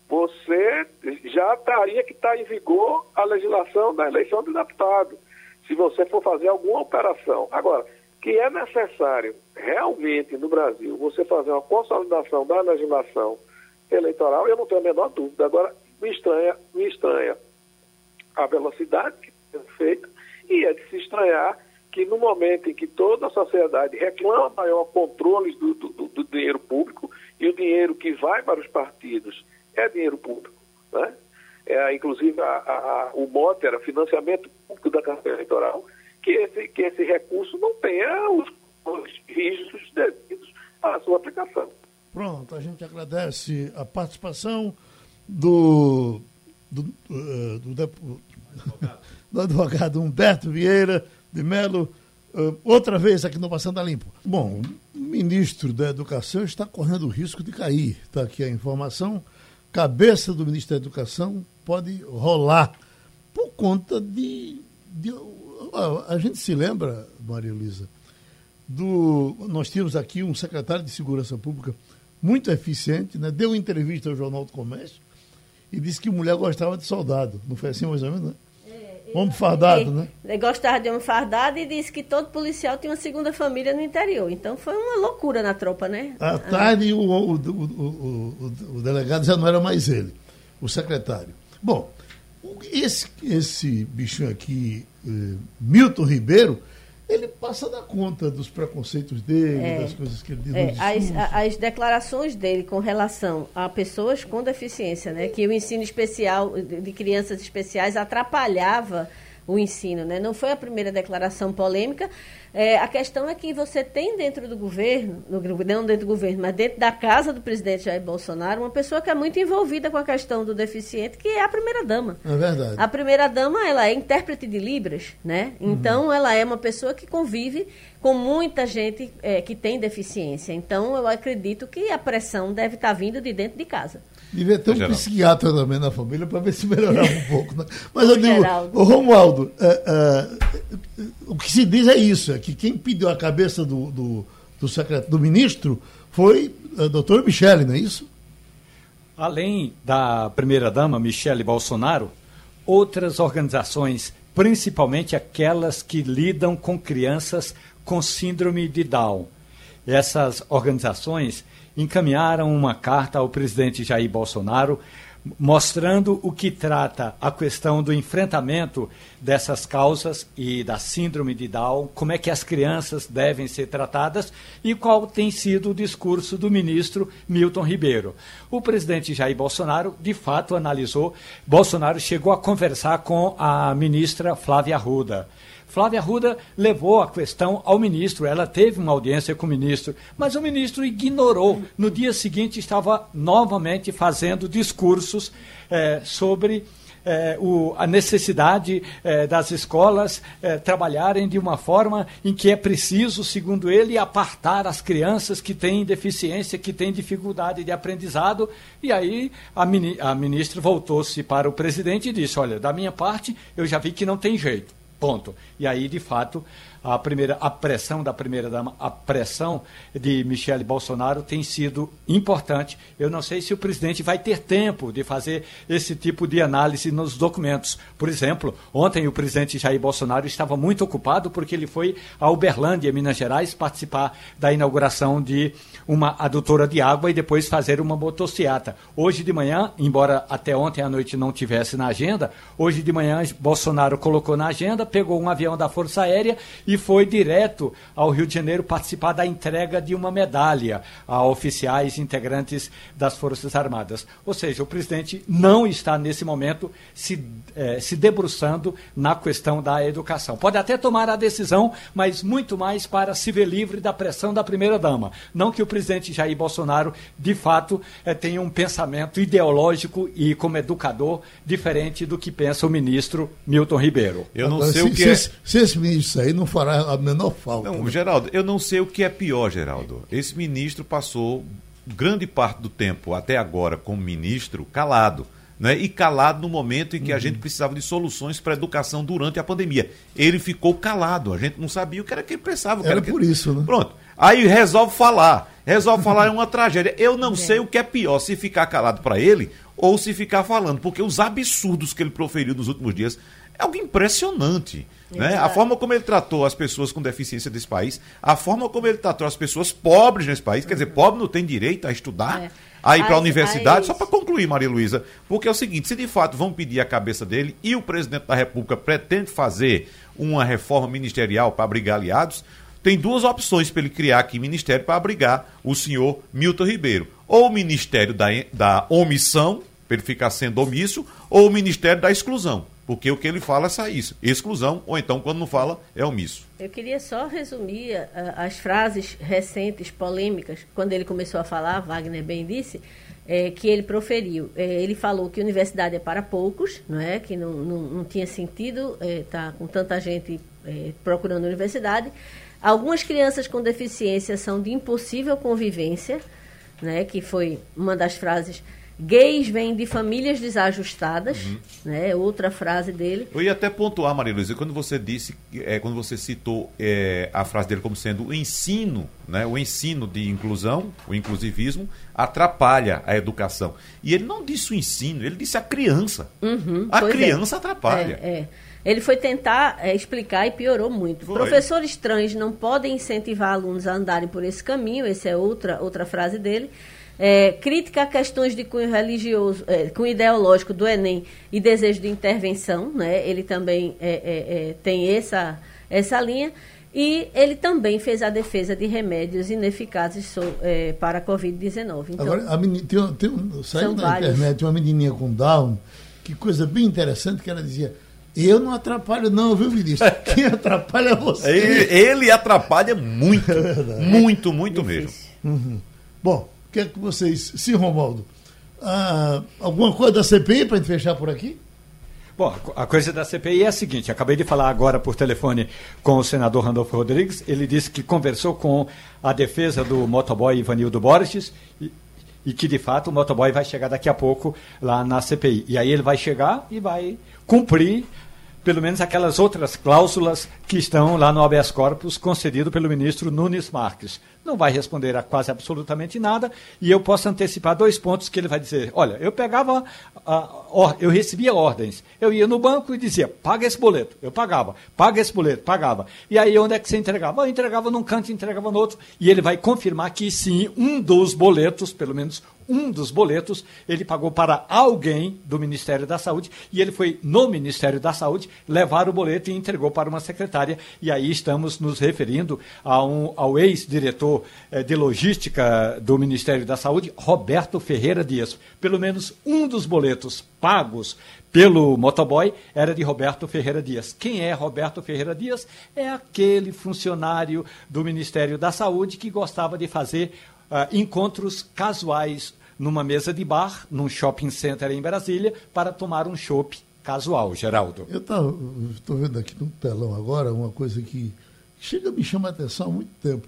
você já estaria que está em vigor a legislação da eleição de deputado se você for fazer alguma operação. Agora, que é necessário realmente no Brasil você fazer uma consolidação da legislação eleitoral, eu não tenho a menor dúvida. Agora, me estranha, me estranha a velocidade que é feita e é de se estranhar que no momento em que toda a sociedade reclama maior controle do, do, do dinheiro público e o dinheiro que vai para os partidos é dinheiro público, né? é, inclusive a, a, o mote era financiamento público da campanha eleitoral, que esse, que esse recurso não tenha os, os rígidos devidos à sua aplicação. Pronto, a gente agradece a participação do, do, uh, do, do, do advogado Humberto Vieira de Melo, uh, outra vez aqui no Passando a Limpo. Bom, o ministro da Educação está correndo o risco de cair. Está aqui a informação. Cabeça do ministro da Educação pode rolar por conta de, de a gente se lembra, Maria Luísa, do. Nós tínhamos aqui um secretário de Segurança Pública muito eficiente, né? deu entrevista ao Jornal do Comércio e disse que mulher gostava de soldado. Não foi assim mais ou menos, né? Homem fardado, ele, né? Ele gostava de homem fardado e disse que todo policial tinha uma segunda família no interior. Então foi uma loucura na tropa, né? À tarde o, o, o, o, delegado já não era mais ele, o secretário. Bom, esse, esse bichinho aqui, eh, Milton Ribeiro, ele passa da conta dos preconceitos dele, é, das coisas que ele diz. É, as, as, declarações dele com relação a pessoas com deficiência, né, que o ensino especial de crianças especiais atrapalhava o ensino, né? Não foi a primeira declaração polêmica. É, a questão é que você tem dentro do governo, no, não dentro do governo, mas dentro da casa do presidente Jair Bolsonaro, uma pessoa que é muito envolvida com a questão do deficiente, que é a primeira dama. É verdade. A primeira dama, ela é intérprete de libras, né? Então, uhum. ela é uma pessoa que convive com muita gente é, que tem deficiência. Então, eu acredito que a pressão deve estar vindo de dentro de casa. Devia ter um Geraldo. psiquiatra também na família para ver se melhorava um pouco. Né? Mas eu digo, o Romualdo, é, é, o que se diz é isso, é que quem pediu a cabeça do, do, do, secretário, do ministro foi a doutora Michele, não é isso? Além da primeira-dama, Michele Bolsonaro, outras organizações, principalmente aquelas que lidam com crianças com síndrome de Down. Essas organizações encaminharam uma carta ao presidente Jair Bolsonaro mostrando o que trata a questão do enfrentamento dessas causas e da síndrome de Down, como é que as crianças devem ser tratadas e qual tem sido o discurso do ministro Milton Ribeiro. O presidente Jair Bolsonaro, de fato, analisou. Bolsonaro chegou a conversar com a ministra Flávia Arruda. Flávia Arruda levou a questão ao ministro, ela teve uma audiência com o ministro, mas o ministro ignorou. No dia seguinte estava novamente fazendo discursos eh, sobre eh, o, a necessidade eh, das escolas trabalharem de uma forma em que é preciso, segundo ele, apartar as crianças que têm deficiência, que têm dificuldade de aprendizado. E aí a, mini, a ministra voltou-se para o presidente e disse: Olha, da minha parte, eu já vi que não tem jeito. Ponto. E aí, de fato, a primeira a pressão da primeira dama, a pressão de Michele Bolsonaro tem sido importante. Eu não sei se o presidente vai ter tempo de fazer esse tipo de análise nos documentos. Por exemplo, ontem o presidente Jair Bolsonaro estava muito ocupado porque ele foi a Uberlândia, Minas Gerais, participar da inauguração de uma adutora de água e depois fazer uma motociata. Hoje de manhã, embora até ontem à noite não tivesse na agenda, hoje de manhã Bolsonaro colocou na agenda, pegou um avião da Força Aérea e foi direto ao Rio de Janeiro participar da entrega de uma medalha a oficiais integrantes das Forças Armadas. Ou seja, o presidente não está nesse momento se, eh, se debruçando na questão da educação. Pode até tomar a decisão, mas muito mais para se ver livre da pressão da primeira-dama. Não que o presidente Jair Bolsonaro, de fato, eh, tenha um pensamento ideológico e, como educador, diferente do que pensa o ministro Milton Ribeiro. Eu não Agora, sei se, o que se, é... se, se esse ministro aí não fará a menor falta. Não, né? Geraldo, eu não sei o que é pior, Geraldo. Esse ministro passou grande parte do tempo até agora como ministro calado. Né? E calado no momento em que uhum. a gente precisava de soluções para a educação durante a pandemia. Ele ficou calado, a gente não sabia o que era que ele pensava. Era, era por que... isso, né? Pronto. Aí resolve falar. Resolve falar é uma tragédia. Eu não é. sei o que é pior, se ficar calado para ele ou se ficar falando, porque os absurdos que ele proferiu nos últimos dias é algo impressionante. Né? A forma como ele tratou as pessoas com deficiência desse país, a forma como ele tratou as pessoas pobres nesse país, quer dizer, pobre não tem direito a estudar, é. a ir para a universidade, só para concluir, Maria Luísa, porque é o seguinte, se de fato vão pedir a cabeça dele e o presidente da República pretende fazer uma reforma ministerial para abrigar aliados, tem duas opções para ele criar aqui ministério para abrigar o senhor Milton Ribeiro. Ou o Ministério da, da Omissão, para ele ficar sendo omisso, ou o Ministério da Exclusão porque o que ele fala é isso, exclusão, ou então, quando não fala, é omisso. Eu queria só resumir uh, as frases recentes, polêmicas, quando ele começou a falar, Wagner bem disse, é, que ele proferiu. É, ele falou que universidade é para poucos, não é? que não, não, não tinha sentido estar é, tá com tanta gente é, procurando universidade. Algumas crianças com deficiência são de impossível convivência, né? que foi uma das frases Gays vêm de famílias desajustadas, uhum. né? Outra frase dele. Eu ia até pontuar, Maria Luísa, quando você disse, é, quando você citou é, a frase dele como sendo o ensino, né? O ensino de inclusão, o inclusivismo, atrapalha a educação. E ele não disse o ensino, ele disse a criança. Uhum, a é. criança é. atrapalha. É, é. Ele foi tentar é, explicar e piorou muito. Foi. Professores trans não podem incentivar alunos a andarem por esse caminho, essa é outra, outra frase dele. É, crítica a questões de cunho religioso, é, cunho ideológico do Enem e desejo de intervenção, né? ele também é, é, é tem essa, essa linha. E ele também fez a defesa de remédios ineficazes so, é, para a Covid-19. Então, Agora, a menina, tem, tem um, saiu da vários. internet uma menininha com Down, que coisa bem interessante, que ela dizia, eu não atrapalho, não, viu, ministro? Quem atrapalha é você. Ele, ele atrapalha muito. É muito, muito mesmo. Uhum. Bom, o que é que vocês. Sim, Romualdo. Ah, alguma coisa da CPI para a gente fechar por aqui? Bom, a coisa da CPI é a seguinte: acabei de falar agora por telefone com o senador Randolfo Rodrigues. Ele disse que conversou com a defesa do motoboy Ivanildo Borges e, e que, de fato, o motoboy vai chegar daqui a pouco lá na CPI. E aí ele vai chegar e vai cumprir pelo menos aquelas outras cláusulas que estão lá no habeas corpus concedido pelo ministro Nunes Marques não vai responder a quase absolutamente nada, e eu posso antecipar dois pontos que ele vai dizer. Olha, eu pegava, a, eu recebia ordens, eu ia no banco e dizia, paga esse boleto. Eu pagava, paga esse boleto, pagava. E aí onde é que você entregava? Eu entregava num canto, entregava no outro, e ele vai confirmar que sim, um dos boletos, pelo menos um dos boletos, ele pagou para alguém do Ministério da Saúde e ele foi no Ministério da Saúde levar o boleto e entregou para uma secretária. E aí estamos nos referindo a um, ao ex-diretor eh, de logística do Ministério da Saúde, Roberto Ferreira Dias. Pelo menos um dos boletos pagos pelo motoboy era de Roberto Ferreira Dias. Quem é Roberto Ferreira Dias? É aquele funcionário do Ministério da Saúde que gostava de fazer uh, encontros casuais numa mesa de bar, num shopping center em Brasília, para tomar um chopp casual, Geraldo. Eu estou vendo aqui no telão agora uma coisa que chega a me chamar a atenção há muito tempo.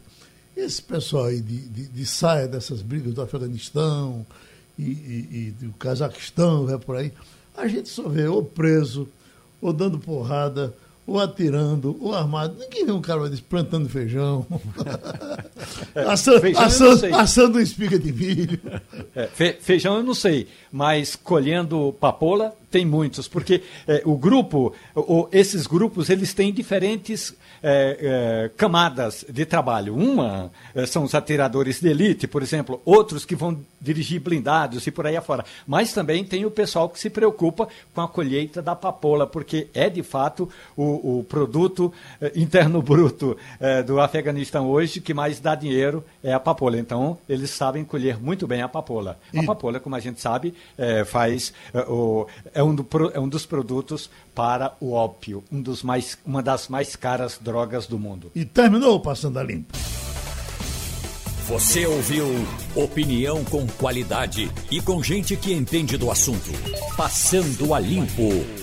Esse pessoal aí de, de, de saia dessas brigas do Afeganistão e, e, e do Cazaquistão, vai por aí, a gente só vê ou preso, ou dando porrada, ou atirando, ou armado. Ninguém vê um cara desse plantando feijão, assando, feijão assando, assando espiga de milho. É, fe, feijão eu não sei, mas colhendo papoula tem muitos, porque é, o grupo, o, esses grupos, eles têm diferentes é, é, camadas de trabalho. Uma é, são os atiradores de elite, por exemplo, outros que vão dirigir blindados e por aí afora. Mas também tem o pessoal que se preocupa com a colheita da papoula, porque é de fato o, o produto é, interno bruto é, do Afeganistão hoje que mais dá dinheiro é a papoula. Então, eles sabem colher muito bem a papoula. A papoula, como a gente sabe, faz o, é um, do, é um dos produtos para o ópio, um dos mais, uma das mais caras drogas do mundo. E terminou Passando a Limpo. Você ouviu opinião com qualidade e com gente que entende do assunto. Passando a Limpo.